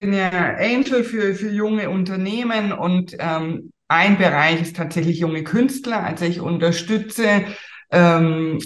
bin ja Angel für, für junge Unternehmen und ähm, ein Bereich ist tatsächlich junge Künstler. Also ich unterstütze ähm,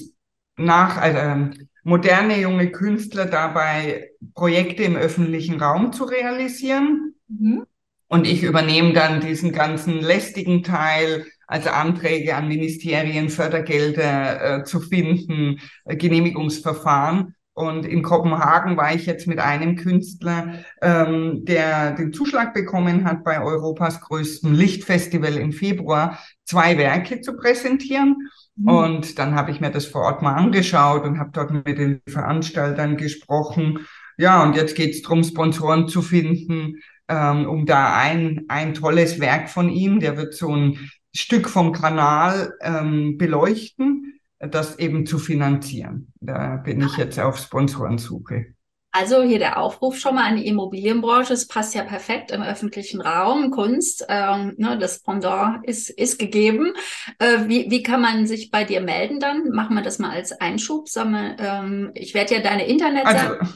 nach, also, ähm, moderne junge Künstler dabei, Projekte im öffentlichen Raum zu realisieren. Mhm. Und ich übernehme dann diesen ganzen lästigen Teil, also Anträge an Ministerien, Fördergelder äh, zu finden, äh, Genehmigungsverfahren. Und in Kopenhagen war ich jetzt mit einem Künstler, ähm, der den Zuschlag bekommen hat, bei Europas größtem Lichtfestival im Februar zwei Werke zu präsentieren. Mhm. Und dann habe ich mir das vor Ort mal angeschaut und habe dort mit den Veranstaltern gesprochen. Ja, und jetzt geht es darum, Sponsoren zu finden, ähm, um da ein, ein tolles Werk von ihm, der wird so ein Stück vom Kanal ähm, beleuchten das eben zu finanzieren. Da bin ich jetzt auf Sponsorensuche. Also hier der Aufruf schon mal an die Immobilienbranche. Es passt ja perfekt im öffentlichen Raum. Kunst, ähm, ne, das Pendant ist, ist gegeben. Äh, wie, wie kann man sich bei dir melden dann? Machen wir das mal als Einschub. Wir, ähm, ich werde ja deine Internetseite also,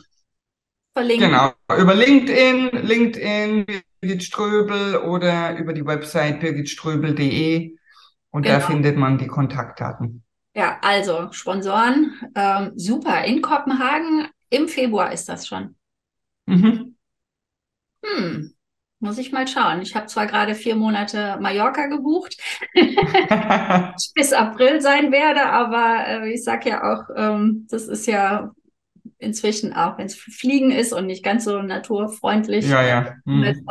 verlinken. Genau, über LinkedIn, LinkedIn, Birgit Ströbel oder über die Website birgitströbel.de und genau. da findet man die Kontaktdaten. Ja, also Sponsoren, ähm, super. In Kopenhagen im Februar ist das schon. Mhm. Hm, muss ich mal schauen. Ich habe zwar gerade vier Monate Mallorca gebucht, <laughs> <laughs> bis April sein werde, aber äh, ich sage ja auch, ähm, das ist ja inzwischen auch, wenn es Fliegen ist und nicht ganz so naturfreundlich, ja, ja. Mhm.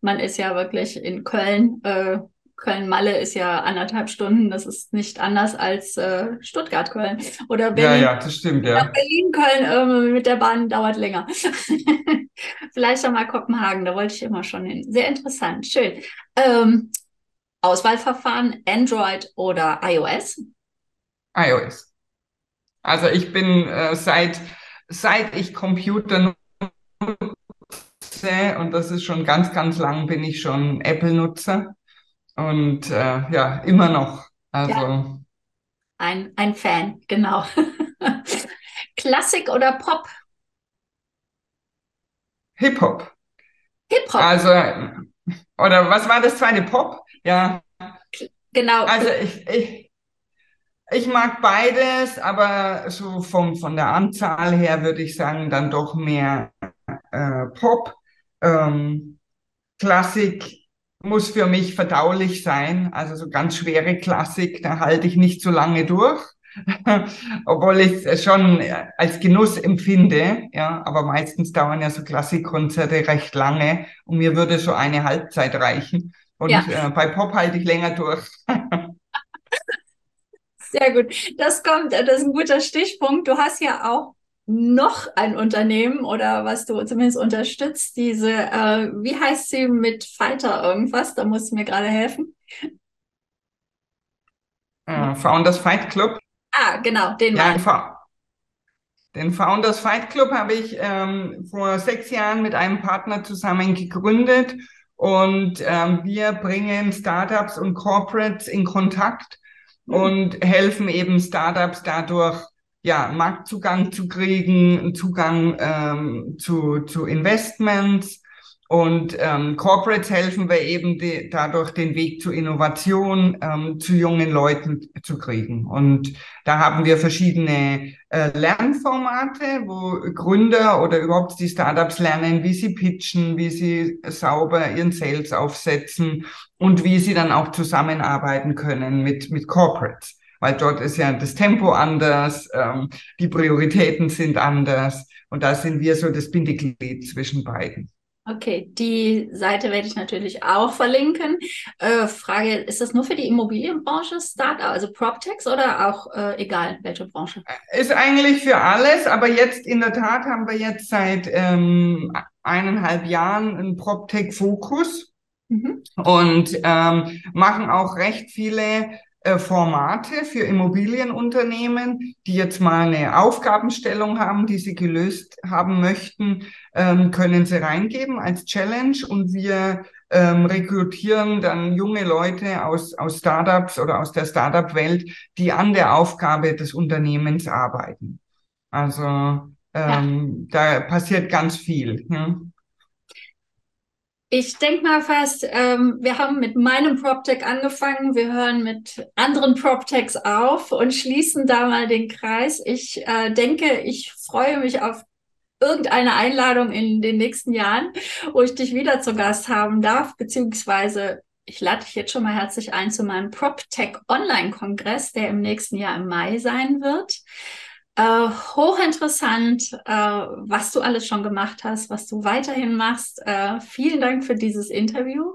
Man ist ja wirklich in Köln äh, Köln-Malle ist ja anderthalb Stunden. Das ist nicht anders als äh, Stuttgart-Köln oder Berlin. Ja, ja, das stimmt, ja. Berlin-Köln äh, mit der Bahn dauert länger. <laughs> Vielleicht auch mal Kopenhagen, da wollte ich immer schon hin. Sehr interessant, schön. Ähm, Auswahlverfahren Android oder iOS? iOS. Also ich bin äh, seit, seit ich Computer nutze, und das ist schon ganz, ganz lang, bin ich schon Apple-Nutzer. Und äh, ja, immer noch. Also. Ja. Ein, ein Fan, genau. <laughs> Klassik oder Pop? Hip-Hop. Hip-Hop. Also, oder was war das zweite? Pop? Ja. Genau. Also ich, ich, ich mag beides, aber so vom, von der Anzahl her würde ich sagen, dann doch mehr äh, Pop. Ähm, Klassik muss für mich verdaulich sein. Also so ganz schwere Klassik, da halte ich nicht so lange durch. <laughs> Obwohl ich es schon als Genuss empfinde, ja, aber meistens dauern ja so Klassikkonzerte recht lange und mir würde so eine Halbzeit reichen. Und ja. äh, bei Pop halte ich länger durch. <laughs> Sehr gut. Das kommt, das ist ein guter Stichpunkt. Du hast ja auch noch ein Unternehmen oder was du zumindest unterstützt, diese, äh, wie heißt sie mit Fighter irgendwas? Da musst du mir gerade helfen. Äh, Founders Fight Club. Ah, genau, den ja, den Founders Fight Club habe ich ähm, vor sechs Jahren mit einem Partner zusammen gegründet und ähm, wir bringen Startups und Corporates in Kontakt mhm. und helfen eben Startups dadurch, ja, Marktzugang zu kriegen, Zugang ähm, zu, zu Investments. Und ähm, Corporates helfen wir eben die, dadurch den Weg zu Innovation ähm, zu jungen Leuten zu kriegen. Und da haben wir verschiedene äh, Lernformate, wo Gründer oder überhaupt die Startups lernen, wie sie pitchen, wie sie sauber ihren Sales aufsetzen und wie sie dann auch zusammenarbeiten können mit, mit Corporates weil dort ist ja das Tempo anders, ähm, die Prioritäten sind anders und da sind wir so das Bindeglied zwischen beiden. Okay, die Seite werde ich natürlich auch verlinken. Äh, Frage, ist das nur für die Immobilienbranche Startup, also PropTechs oder auch äh, egal, welche Branche? Ist eigentlich für alles, aber jetzt in der Tat haben wir jetzt seit ähm, eineinhalb Jahren einen PropTech-Fokus mhm. und ähm, machen auch recht viele äh, Formate für Immobilienunternehmen, die jetzt mal eine Aufgabenstellung haben, die sie gelöst haben möchten, ähm, können sie reingeben als Challenge und wir ähm, rekrutieren dann junge Leute aus, aus Startups oder aus der Startup-Welt, die an der Aufgabe des Unternehmens arbeiten. Also ähm, ja. da passiert ganz viel. Hm? Ich denke mal fast, ähm, wir haben mit meinem PropTech angefangen, wir hören mit anderen PropTechs auf und schließen da mal den Kreis. Ich äh, denke, ich freue mich auf irgendeine Einladung in den nächsten Jahren, wo ich dich wieder zu Gast haben darf, beziehungsweise ich lade dich jetzt schon mal herzlich ein zu meinem PropTech Online-Kongress, der im nächsten Jahr im Mai sein wird. Äh, hochinteressant, äh, was du alles schon gemacht hast, was du weiterhin machst. Äh, vielen Dank für dieses Interview,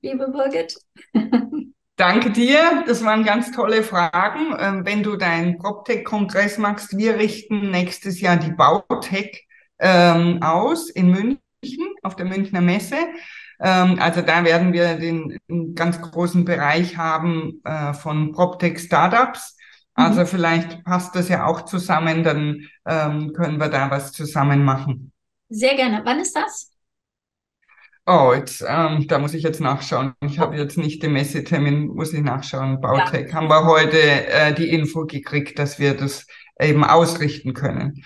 liebe Birgit. <laughs> Danke dir. Das waren ganz tolle Fragen. Ähm, wenn du deinen PropTech-Kongress machst, wir richten nächstes Jahr die Bautech ähm, aus in München, auf der Münchner Messe. Ähm, also da werden wir den ganz großen Bereich haben äh, von PropTech Startups. Also mhm. vielleicht passt das ja auch zusammen, dann ähm, können wir da was zusammen machen. Sehr gerne. Wann ist das? Oh, jetzt, ähm, da muss ich jetzt nachschauen. Ich habe jetzt nicht den Messetermin, muss ich nachschauen. Bautech ja. haben wir heute äh, die Info gekriegt, dass wir das eben ausrichten können.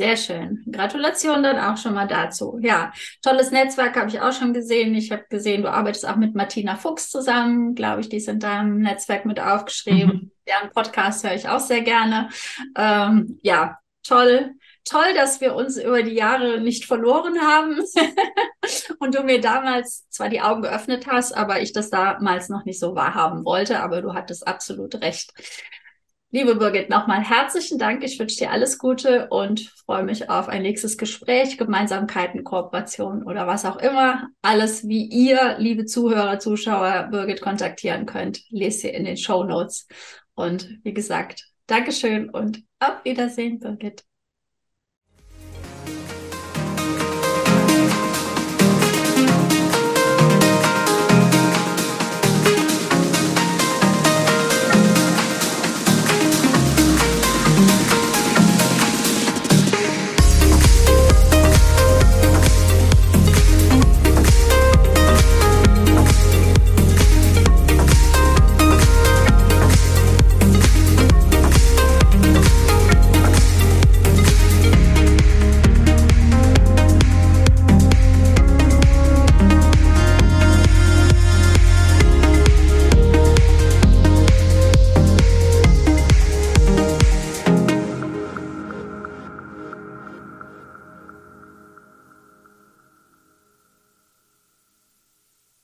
Sehr schön. Gratulation dann auch schon mal dazu. Ja, tolles Netzwerk habe ich auch schon gesehen. Ich habe gesehen, du arbeitest auch mit Martina Fuchs zusammen, glaube ich, die sind da im Netzwerk mit aufgeschrieben. Mhm. Deren Podcast höre ich auch sehr gerne. Ähm, ja, toll. Toll, dass wir uns über die Jahre nicht verloren haben <laughs> und du mir damals zwar die Augen geöffnet hast, aber ich das damals noch nicht so wahrhaben wollte, aber du hattest absolut recht. Liebe Birgit, nochmal herzlichen Dank. Ich wünsche dir alles Gute und freue mich auf ein nächstes Gespräch, Gemeinsamkeiten, Kooperation oder was auch immer. Alles, wie ihr, liebe Zuhörer, Zuschauer, Birgit kontaktieren könnt, lest ihr in den Show Notes. Und wie gesagt, Dankeschön und auf Wiedersehen, Birgit.